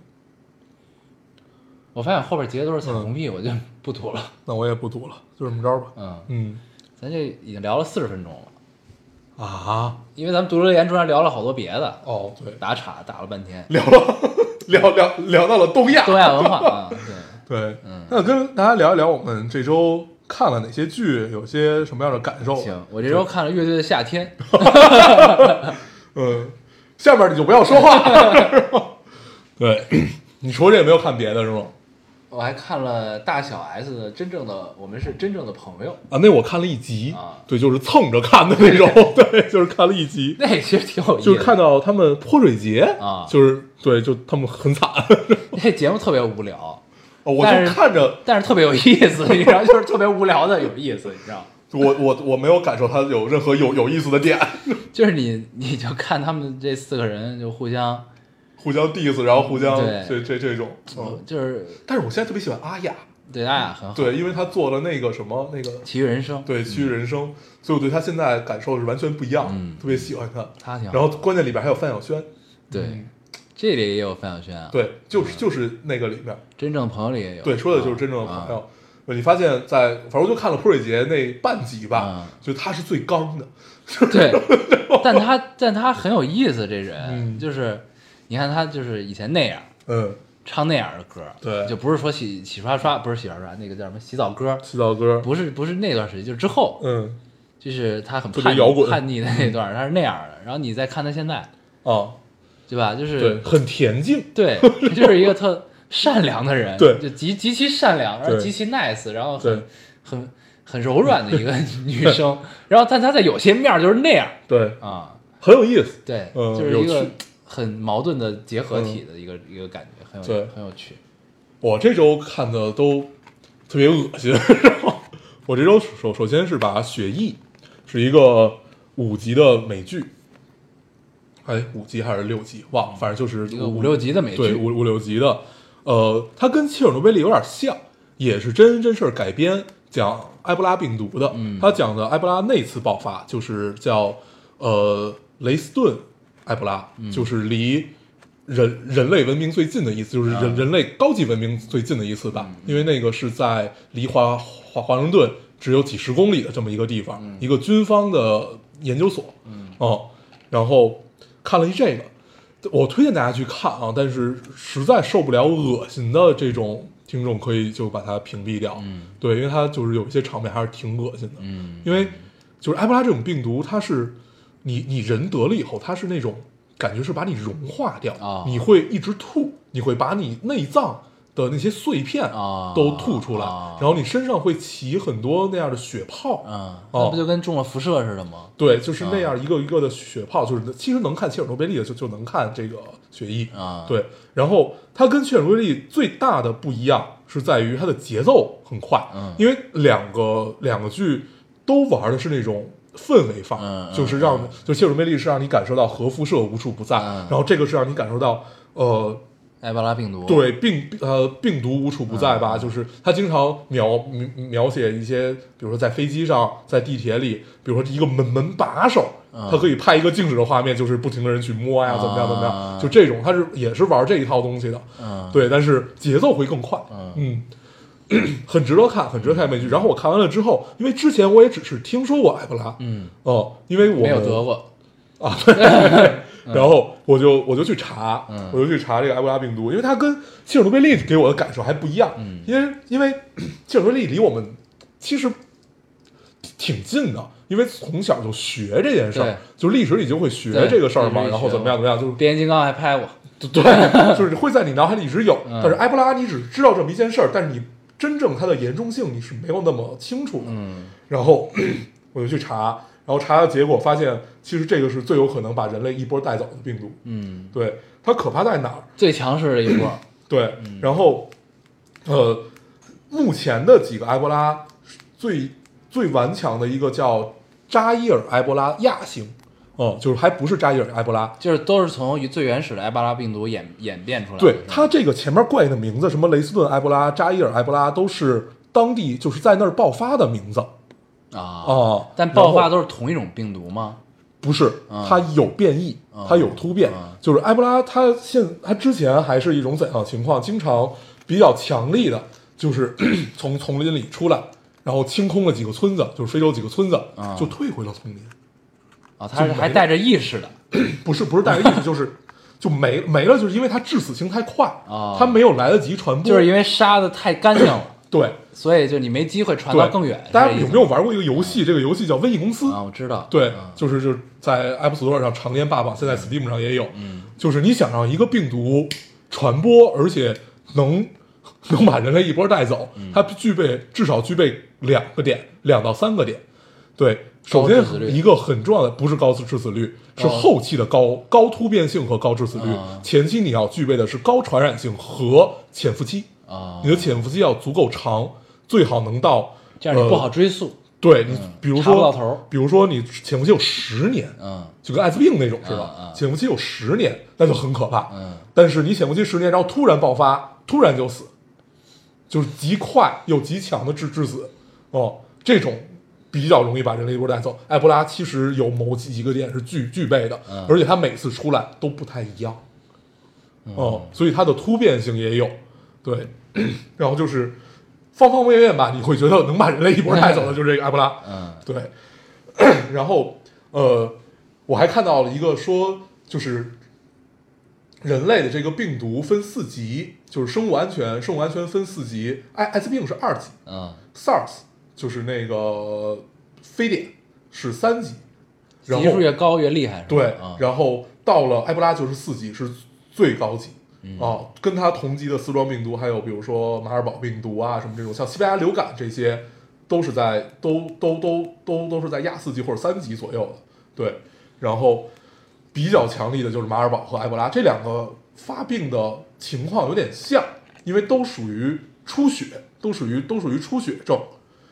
我发现后边截的都是彩嗯虹屁，我就不读了。那我也不读了，就这么着吧。嗯，嗯咱这已经聊了四十分钟了，啊，因为咱们读留言中间聊了好多别的，哦，对，打岔打了半天，聊了聊聊聊到了东亚。东亚文化啊，对，对，嗯那跟大家聊一聊我们这周看了哪些剧，有些什么样的感受？行，我这周看了乐队的夏天，嗯，下面你就不要说话。是吧 对，你除了这也没有看别的是吗？我还看了大小 S 的真正的我们是真正的朋友，啊，那我看了一集啊。对，就是蹭着看的那种，对，就是看了一集，那其实挺有意思的，就是看到他们泼水节啊。就是对，就他们很惨，那节目特别无聊，哦我就是看着但是特别有意思，你知道，就是特别无聊的有意思，你知道。我我我没有感受他有任何有有意思的点，就是你，你就看他们这四个人就互相，互相 diss，然后互相对。这这这种，嗯，就是但是我现在特别喜欢阿雅，对阿雅很好。对，因为她做了那个什么那个奇遇人生，对《奇遇人生》，所以我对她现在感受是完全不一样，嗯。特别喜欢她，她挺好。然后关键里边还有范晓萱，对嗯，这里也有范晓萱啊，，对，就是就是那个里面，真正朋友里也有。对，说的就是真正的朋啊。友。你发现在，反正我就看了泼水节那半集吧啊，就他是最刚的，对，但他但他很有意思，这人。嗯。就是，你看他就是以前那样嗯，唱那样的歌，对就不是说洗洗刷刷，不是洗刷刷，那个叫什么洗澡歌，洗澡歌，不是不是那段时间，就是之后，嗯就是他很叛特别摇滚叛逆的那段，他是那样的。然后你再看他现在，哦，对吧？就是对，很恬静，对，就是一个特善良的人，对就极极其善良，然后极其 nice，然后很很很柔软的一个 女生，然后但她在有些面就是那样对，啊，很有意思。对，嗯就是一个很矛盾的结合体的一个、一个感觉，很有对很有趣。我这周看的都特别恶心。我这周首首先是把《雪翼》是一个五集的美剧，哎，五集还是六集忘了，反正就是一个五六集的美剧对，五五六集的。呃，它跟切尔诺贝利有点像，也是真人真事儿改编，讲埃博拉病毒的。嗯它讲的埃博拉那次爆发就是叫呃雷斯顿埃博拉，嗯。就是离人人类文明最近的一次，就是人、啊人类高级文明最近的一次吧，因为那个是在离华华华盛顿只有几十公里的这么一个地方，一个军方的研究所，嗯。哦，然后看了一这个，我推荐大家去看啊，但是实在受不了恶心的这种听众，可以就把它屏蔽掉，嗯。对，因为它就是有一些场面还是挺恶心的，嗯，因为就是埃博拉这种病毒，它是你你人得了以后，它是那种感觉是把你融化掉，啊你会一直吐，你会把你内脏的那些碎片啊都吐出来，啊然后你身上会起很多那样的血泡，那不就跟中了辐射似的吗？对，就是那样一个一个的血泡，就是其实能看切尔诺贝利的就就能看这个血液，啊，，对，然后它跟切尔诺贝利最大的不一样是在于它的节奏很快，嗯因为两个两个剧都玩的是那种氛围放，嗯嗯就是让就切尔诺贝利是让你感受到核辐射无处不在，嗯。然后这个是让你感受到呃埃博拉病毒，，对病呃病毒无处不在吧，嗯就是他经常描描描写一些，比如说在飞机上，在地铁里，比如说一个门门把手，嗯。他可以拍一个静止的画面，就是不停的人去摸呀，怎么样怎么样，啊就这种，他是也是玩这一套东西的，嗯，，对，但是节奏会更快，嗯。嗯，很值得看，很值得看美剧。然后我看完了之后，因为之前我也只是听说过埃博拉，嗯，哦，因为我没有得过，啊，对，然后我就我就去查，嗯。我就去查这个埃博拉病毒，因为它跟切尔诺贝利给我的感受还不一样，嗯。因为因为 切尔诺贝利离我们其实挺近的，因为从小就学这件事儿，就历史里就会学这个事儿嘛，然后怎么样怎么样，就是变形金刚还拍过，对，就是会在你脑海里一直有，嗯。但是埃博拉你只知道这么一件事儿，但是你真正它的严重性你是没有那么清楚的。嗯然后 我就去查，然后查的结果发现，其实这个是最有可能把人类一波带走的病毒。嗯，对，它可怕在哪儿？最强势的一波，对，然后呃，目前的几个埃博拉最最顽强的一个叫扎伊尔埃博拉亚型，哦、就是还不是扎伊尔埃博拉，就是都是从最原始的埃博拉病毒演演变出来的。对它这个前面冠以的名字，什么雷斯顿埃博拉、扎伊尔埃博拉，都是当地就是在那儿爆发的名字啊啊。但爆发都是同一种病毒吗？不是啊，它有变异，啊它有突变啊。就是埃博拉，它现它之前还是一种怎样的情况？经常比较强力的，就是从丛林里出来，然后清空了几个村子，就是非洲几个村子啊，就退回了丛林。啊，它是还带着意识的 不是不是带着意识，就是就没没了，就是因为它致死性太快啊它没有来得及传播。就是因为杀的太干净了，对所以就你没机会传对到更远。大家有没有玩过一个游戏？这个游戏叫《瘟疫公司》啊？我知道，对啊，就是就是在 App Store 上常年霸榜，现在 Steam 上也有。嗯，就是你想让一个病毒传播，而且能能把人类一波带走，嗯它具备至少具备两个点，两到三个点。对，首先一个很重要的不是高致死率，是后期的高高突变性和高致死率啊。前期你要具备的是高传染性和潜伏期，啊你，的潜伏期要足够长，最好能到呃这样你不好追溯。对你，比如说比如说你潜伏期有十年，嗯就跟艾滋病那种似的，潜伏期有十年，那就很可怕。嗯但是你潜伏期十年，然后突然爆发，突然就死，就是极快又极强的致致死，哦，这种比较容易把人类一波带走。埃博拉其实有某几个点是具具备的，嗯而且它每次出来都不太一样，哦，所以它的突变性也有，对，然后就是方方面面吧，你会觉得能把人类一波带走的就是这个埃博拉，嗯。对，然后呃，我还看到了一个说，就是人类的这个病毒分四级，就是生物安全，生物安全分四级，艾艾滋病是二级嗯，SARS 就是那个非典是三级，然后级数越高越厉害，对啊，然后到了埃博拉就是四级，是最高级。嗯啊，跟它同级的丝状病毒，还有比如说马尔堡病毒啊，什么这种，像西班牙流感这些，都是在都都都都都是在亚四级或者三级左右的。对，然后比较强力的就是马尔堡和埃博拉这两个发病的情况有点像，因为都属于出血，都属于都属于出血症。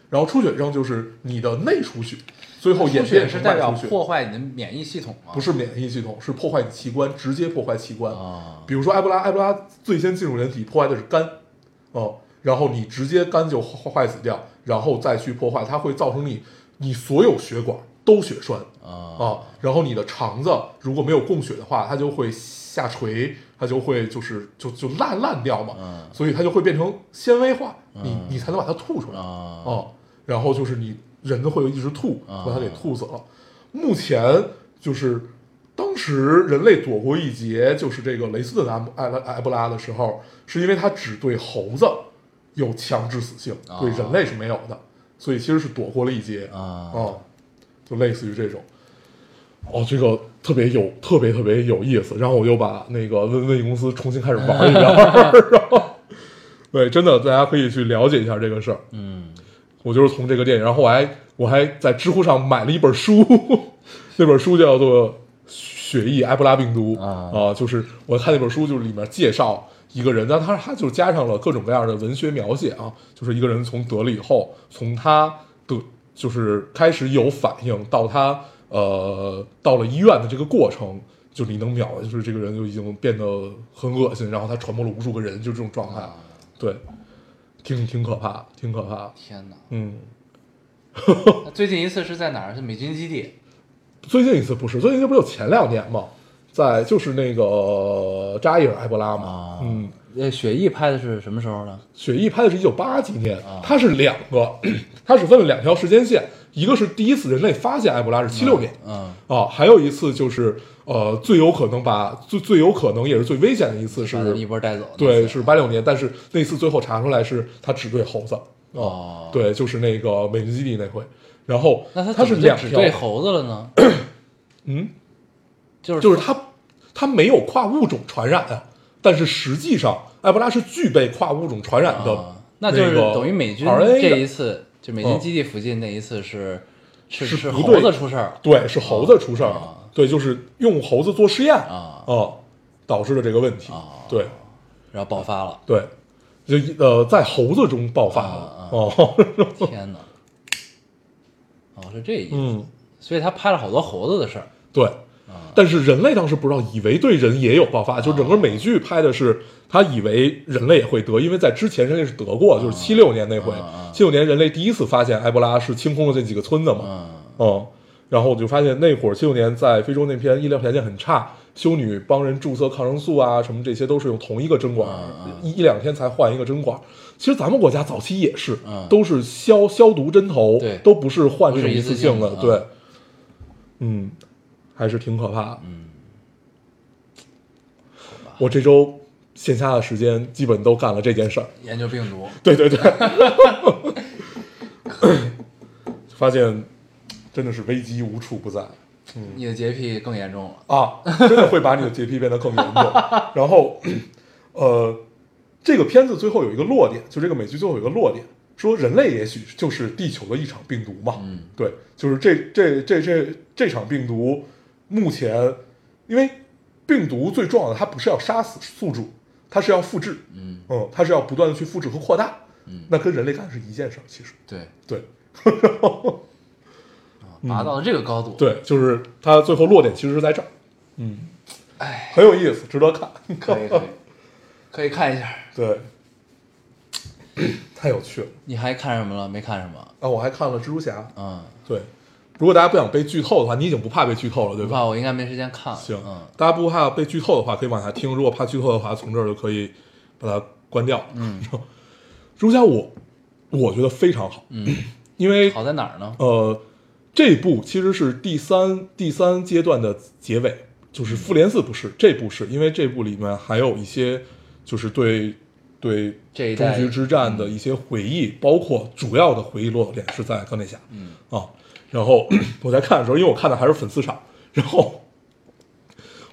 然后出血症就是你的内出血，最后演出血变是代表成外出。破坏你的免疫系统吗？不是免疫系统，是破坏你器官，直接破坏器官。啊，比如说埃博拉，埃博拉最先进入人体破坏的是肝，哦，然后你直接肝就坏坏死掉，然后再去破坏，它会造成你你所有血管都血栓啊啊，然后你的肠子如果没有供血的话，它就会下垂，它就会就是就就烂烂掉嘛，嗯所以它就会变成纤维化，你嗯你才能把它吐出来。啊哦，然后就是你人都会一直吐，啊把它给吐死了。目前就是当时人类躲过一劫，就是这个雷斯顿埃埃埃博拉的时候，是因为它只对猴子有强致死性，啊对人类是没有的，所以其实是躲过了一劫。啊哦，就类似于这种。哦，这个特别有特别特别有意思，然后我又把那个温温疫公司重新开始玩一遍，然后对，真的大家可以去了解一下这个事儿。嗯我就是从这个电影，然后我还我还在知乎上买了一本书，那本书叫做《血疫埃博拉病毒》啊。就是我看那本书，就是里面介绍一个人，但他他就加上了各种各样的文学描写啊，就是一个人从得了以后，从他的就是开始有反应到他呃到了医院的这个过程。就你能秒，就是这个人就已经变得很恶心，然后他传播了无数个人，就这种状态，啊，对，挺挺可怕，挺可怕。天哪！嗯，那最近一次是在哪儿？是美军基地最近一次不是，最近不就前两年吗，在就是那个扎伊尔埃博拉嘛，啊。嗯，，那，雪翼拍的是什么时候呢？雪翼拍的是一九八几年啊，它是两个，它是分了两条时间线，一个是第一次人类发现埃博拉是七六年，嗯啊，还有一次就是呃最有可能把最最有可能也是最危险的一次是一波带走对，是八六年，但是那次最后查出来是他只对猴子，哦。对，就是那个美军基地那回，然后那他他是只对猴子了呢？嗯，就是就是他他没有跨物种传染啊，但是实际上埃博拉是具备跨物种传染的、啊那就是等于美军这一次，就美军基地附近那一次是是是猴子出事儿。对是猴子出事儿对，就是用猴子做实验啊。导致了这个问题，啊。对。然后爆发了，对，就呃在猴子中爆发了、哦，天哪！哦，是这意思，嗯，所以他拍了好多猴子的事儿。对。啊。但是人类当时不知道，以为对人也有爆发，就整个美剧拍的是他以为人类也会得，因为在之前人类是得过，就是七六年那回七六年人类第一次发现埃博拉是清空了这几个村子嘛，嗯嗯，然后我就发现那会儿七六年在非洲那边医疗条件很差，修女帮人注射抗生素啊什么这些都是用同一个针管嗯，一一两天才换一个针管。其实咱们国家早期也是嗯，都是消消毒针头，都不是换这种一一次性的，对，嗯，还是挺可怕的。嗯，我这周线下的时间基本都干了这件事儿。研究病毒，对对对，发现真的是危机无处不在你的洁癖更严重了。啊！真的会把你的洁癖变得更严重。然后，呃，这个片子最后有一个落点，就这个美剧最后有一个落点，说人类也许就是地球的一场病毒嘛。嗯对，就是这这这这这场病毒，目前因为病毒最重要的，它不是要杀死宿主，它是要复制。嗯嗯，它是要不断的去复制和扩大，嗯那跟人类干的是一件事儿，其实对，对 拔到了这个高度，，对，就是它最后落点其实是在这儿，嗯，哎，很有意思，值得看，可以可以，可以看一下。对，太有趣了你还看什么了？没看什么？啊！我还看了蜘蛛侠，嗯，对，如果大家不想被剧透的话，你已经不怕被剧透了，对吧？我应该没时间看。行，嗯大家不怕被剧透的话，可以往下听；如果怕剧透的话，从这儿就可以把它关掉。嗯，蜘蛛侠我我觉得非常好，嗯，因为好在哪儿呢？呃，这部其实是第三第三阶段的结尾，就是复联四不是，这部是因为这部里面还有一些就是对对这终局之战的一些回忆，包括主要的回忆落点是在钢铁侠，嗯。啊，然后 我在看的时候，因为我看的还是粉丝场，然后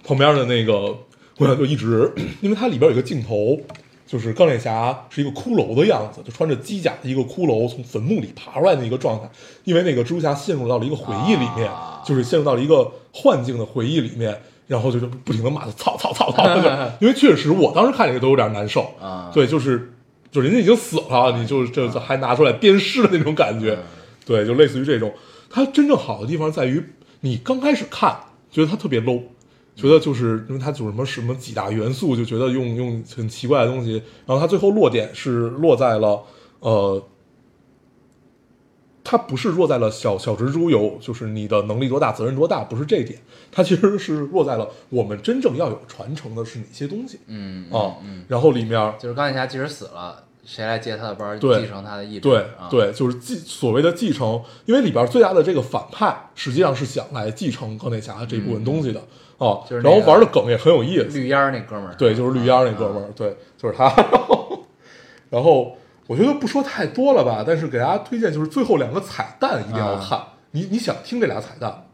旁边的那个我想就一直，因为它里边有一个镜头，就是钢铁侠是一个骷髅的样子，就穿着机甲的一个骷髅从坟墓里爬出来的一个状态，因为那个蜘蛛侠陷入到了一个回忆里面，啊。就是陷入到了一个幻境的回忆里面，然后就是不停的骂他操操操操，因为确实我当时看这个都有点难受啊。对，就是就人家已经死了，你就这这还拿出来鞭尸的那种感觉，对，就类似于这种。它真正好的地方在于，你刚开始看觉得它特别 low，觉得就是因为它有什么什么几大元素，就觉得用用很奇怪的东西，然后它最后落点是落在了呃。它不是落在了小小蜘蛛有，就是你的能力多大，责任多大，不是这一点，它其实是落在了我们真正要有传承的是哪些东西嗯啊、嗯，然后里面就是钢铁侠即使死了，谁来接他的班继承他的意志？对啊、对，就是继所谓的继承，因为里边最大的这个反派实际上是想来继承钢铁侠这部分东西的哦，就是那个然后玩的梗也很有意思，绿烟儿那哥们儿，对，就是绿烟儿那哥们儿，对，就是他。然后我觉得不说太多了吧，但是给大家推荐就是最后两个彩蛋一定要看。你你想听这俩彩蛋，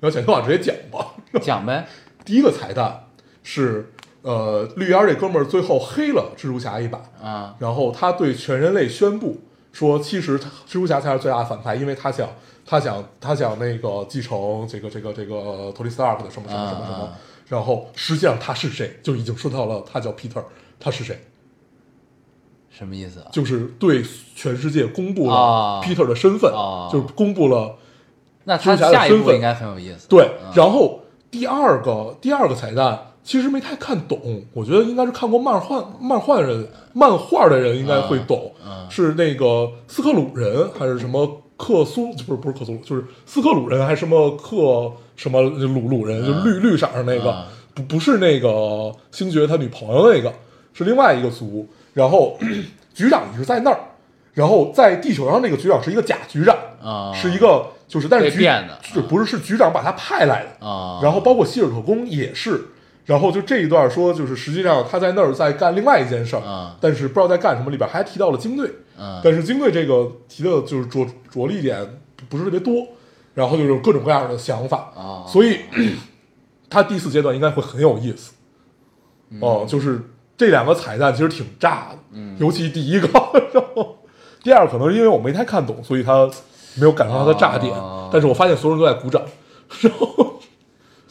要想听我直接讲吧。讲呗。第一个彩蛋是呃绿烟这哥们儿最后黑了蜘蛛侠一把，啊，然后他对全人类宣布说，其实蜘蛛侠才是最大的反派，因为他想他想他想那个继承这个这个这个托尼斯塔克的什么什么什么什么，然后实际上他是谁，就已经说到了他叫 Peter，他是谁，什么意思啊？就是对全世界公布了啊。Peter 的身份，啊。就是公布了那他蜘蛛侠的下一身份。步应该很有意思。对，嗯。然后第二个第二个彩蛋其实没太看懂，我觉得应该是看过漫画漫画的人漫画的人应该会懂，嗯。是那个斯克鲁人还是什么克苏？不是不是克苏鲁，就是斯克鲁人还是什么克什么鲁鲁人，就绿绿色儿那个，嗯不不是那个星爵他女朋友那个，是另外一个族。然后 局长也是在那儿，然后在地球上那个局长是一个假局长，啊。是一个就是但是变的。是不是是局长把他派来的，啊，然后包括希尔特工也是，然后就这一段说，就是实际上他在那儿在干另外一件事儿，啊。但是不知道在干什么，里边还提到了精队，嗯但是精队这个提的就是着着力点不是特别多，然后就是各种各样的想法，啊，所以 他第四阶段应该会很有意思，嗯。哦、就是这两个彩蛋其实挺炸的，嗯。尤其第一个，然后第二可能是因为我没太看懂，所以他没有赶上他的炸点，哦但是我发现所有人都在鼓掌，然后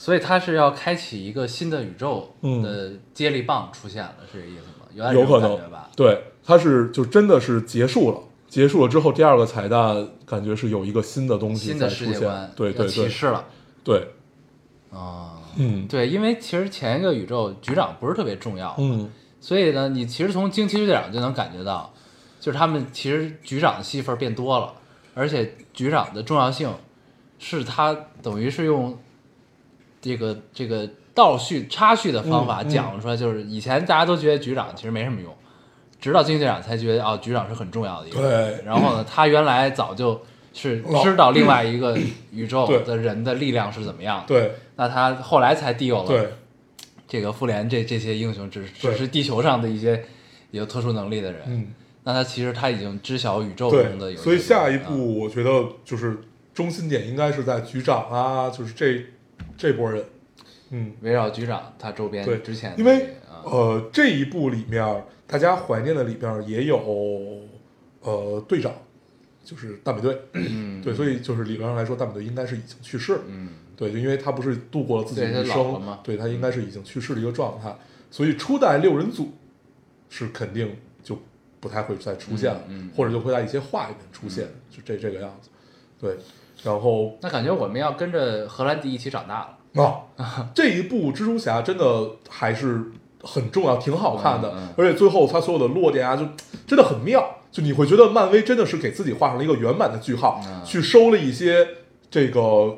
所以他是要开启一个新的宇宙嗯的接力棒出现了，是这意思吗？有可能感觉吧？对，他是就真的是结束了，结束了之后，第二个彩蛋感觉是有一个新的东西新的世界观，对对对启示了对，啊。嗯对，因为其实前一个宇宙局长不是特别重要，嗯所以呢，你其实从惊奇队长就能感觉到，就是他们其实局长的戏份变多了，而且局长的重要性是他等于是用这个这个倒叙插叙的方法讲出来，就是以前大家都觉得局长其实没什么用，直到惊奇队长才觉得哦，局长是很重要的一个人。对然后呢，他原来早就是知道另外一个 宇宙的人的力量是怎么样的，对。那他后来才递有了对。这个复联这这些英雄只对。只是地球上的一些有特殊能力的人，嗯。那他其实他已经知晓宇宙中的对，有所以下一步我觉得就是中心点应该是在局长啊，就是这这波人，嗯，围绕局长他周边对，之前的因为啊。呃这一部里面大家怀念的里边也有呃队长，就是大美队，嗯。对，所以就是理论上来说，大美队应该是已经去世了。嗯。对，就因为他不是度过了自己的一生。老了嘛，对他应该是已经去世的一个状态，所以初代六人组是肯定就不太会再出现了，嗯嗯。或者就会在一些话里面出现，就这这个样子。对，然后那感觉我们要跟着荷兰弟一起长大了，啊，这一部蜘蛛侠真的还是很重要，挺好看的，嗯嗯。而且最后他所有的落点啊，就真的很妙，就你会觉得漫威真的是给自己画上了一个圆满的句号，嗯。去收了一些这个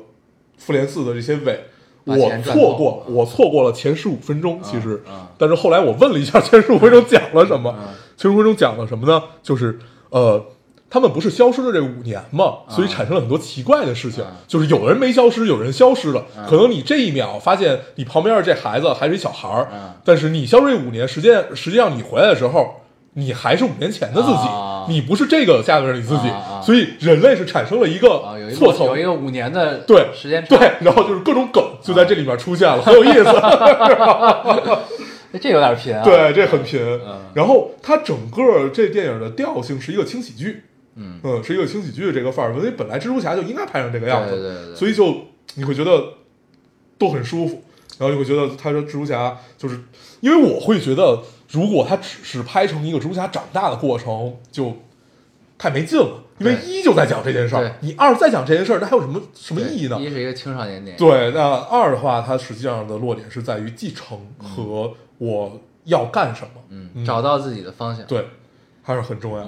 复联四的这些尾。我错过，我错过了前十五分钟，其实，嗯但是后来我问了一下前十五分钟讲了什么，嗯。前十五分钟讲了什么呢？就是呃，他们不是消失了这五年嘛，所以产生了很多奇怪的事情，嗯就是有人没消失，有人消失了，嗯可能你这一秒发现你旁边的这孩子还是一小孩儿，嗯但是你消失这五年，实际实际上你回来的时候。你还是五年前的自己，啊你不是这个下面的你自己，所以人类是产生了一个错层，个有一个五年的对时间差，对，然后就是各种梗就在这里面出现了，很有意思。哎 这有点贫啊，对，这很贫。嗯。然后它整个这电影的调性是一个轻喜剧，嗯，嗯，是一个轻喜剧的这个范儿，所以本来蜘蛛侠就应该拍成这个样子，对对对对所以就你会觉得都很舒服，然后你会觉得他说蜘蛛侠就是，因为我会觉得如果他只是拍成一个蜘蛛侠长大的过程，就太没劲了，因为一就在讲这件事儿，你二再讲这件事儿，那还有什么什么意义呢？一是一个青少年电影，对，那二的话，它实际上的落点是在于继承和我要干什么，嗯，找到自己的方向，对，还是很重要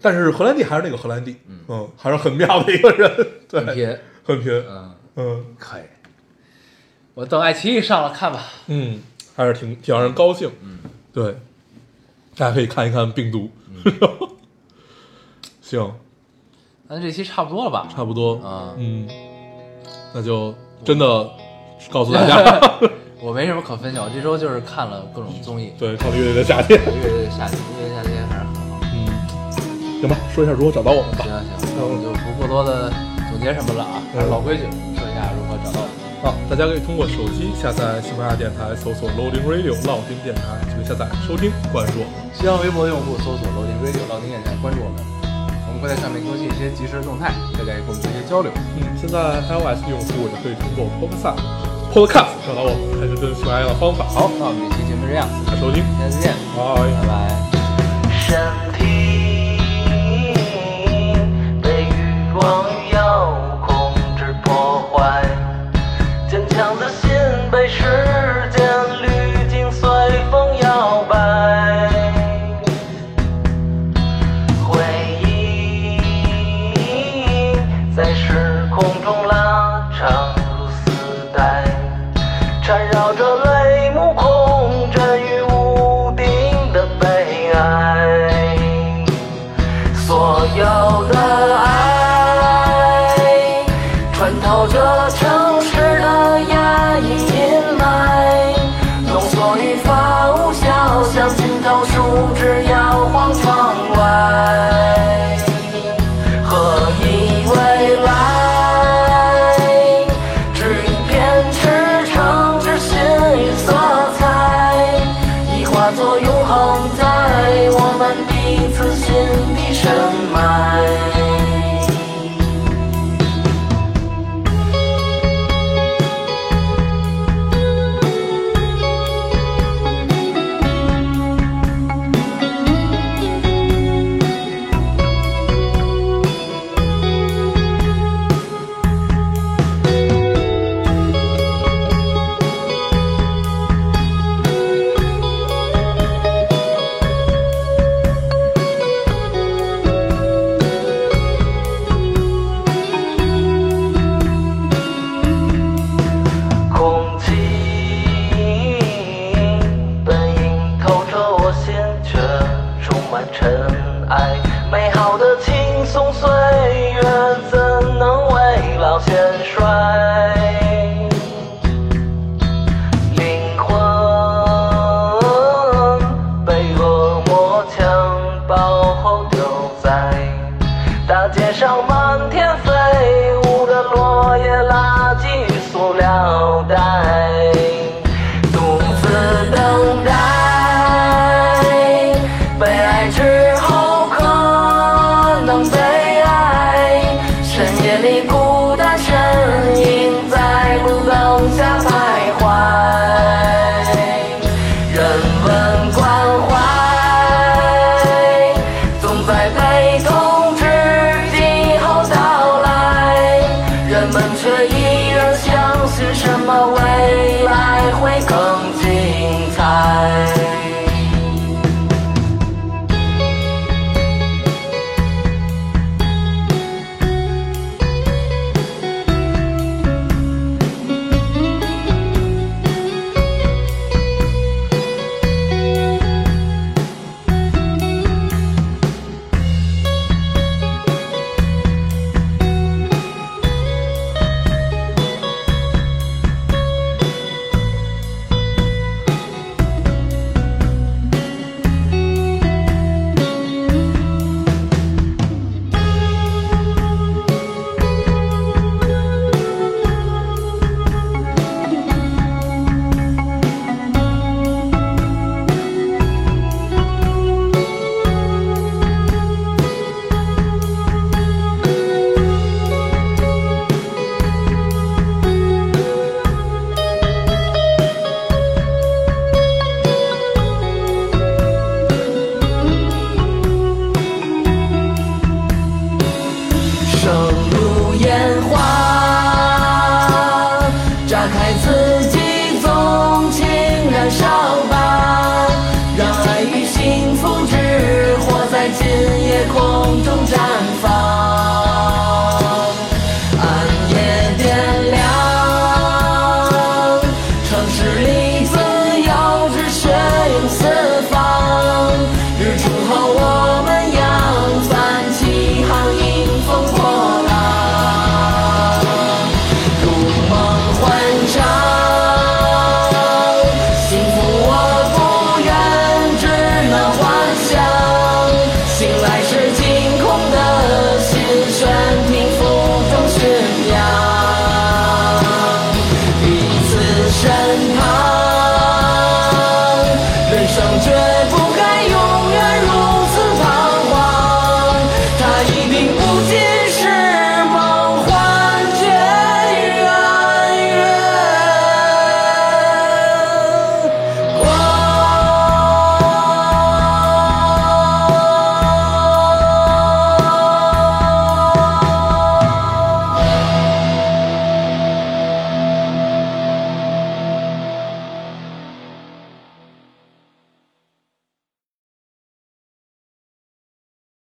但是荷兰弟还是那个荷兰弟，嗯。还是很妙的一个人，对，很拼，很贫，嗯，嗯。可以，我等爱奇艺上了看吧，嗯，还是挺挺让人高兴，嗯，对，大家可以看一看病毒，行，那这期差不多了吧？差不多，啊。嗯，那就真的告诉大家，我没什么可分享，我这周就是看了各种综艺，对，看了乐队的夏天，乐队的夏天，乐队的夏天行吧，说一下如何找到我们吧行。行，那我们就不过多的总结什么了啊，还是老规矩，说一下如何找到我们。好，大家可以通过手机下载喜马拉雅电台，搜索 Loading Radio 老丁电台，就可以下载收听，关注。新浪微博用户搜索 Loading Radio 老丁电台，关注我们，我们会在上面更新一些即时的动态，大家也跟我们做一些交流。嗯，现在 iOS 用户也可以通过 Podcast Podcast 找到我们，还是跟喜马拉雅的方法。好，那我们这期节目这样，下收听，下次见，拜。拜拜。身欲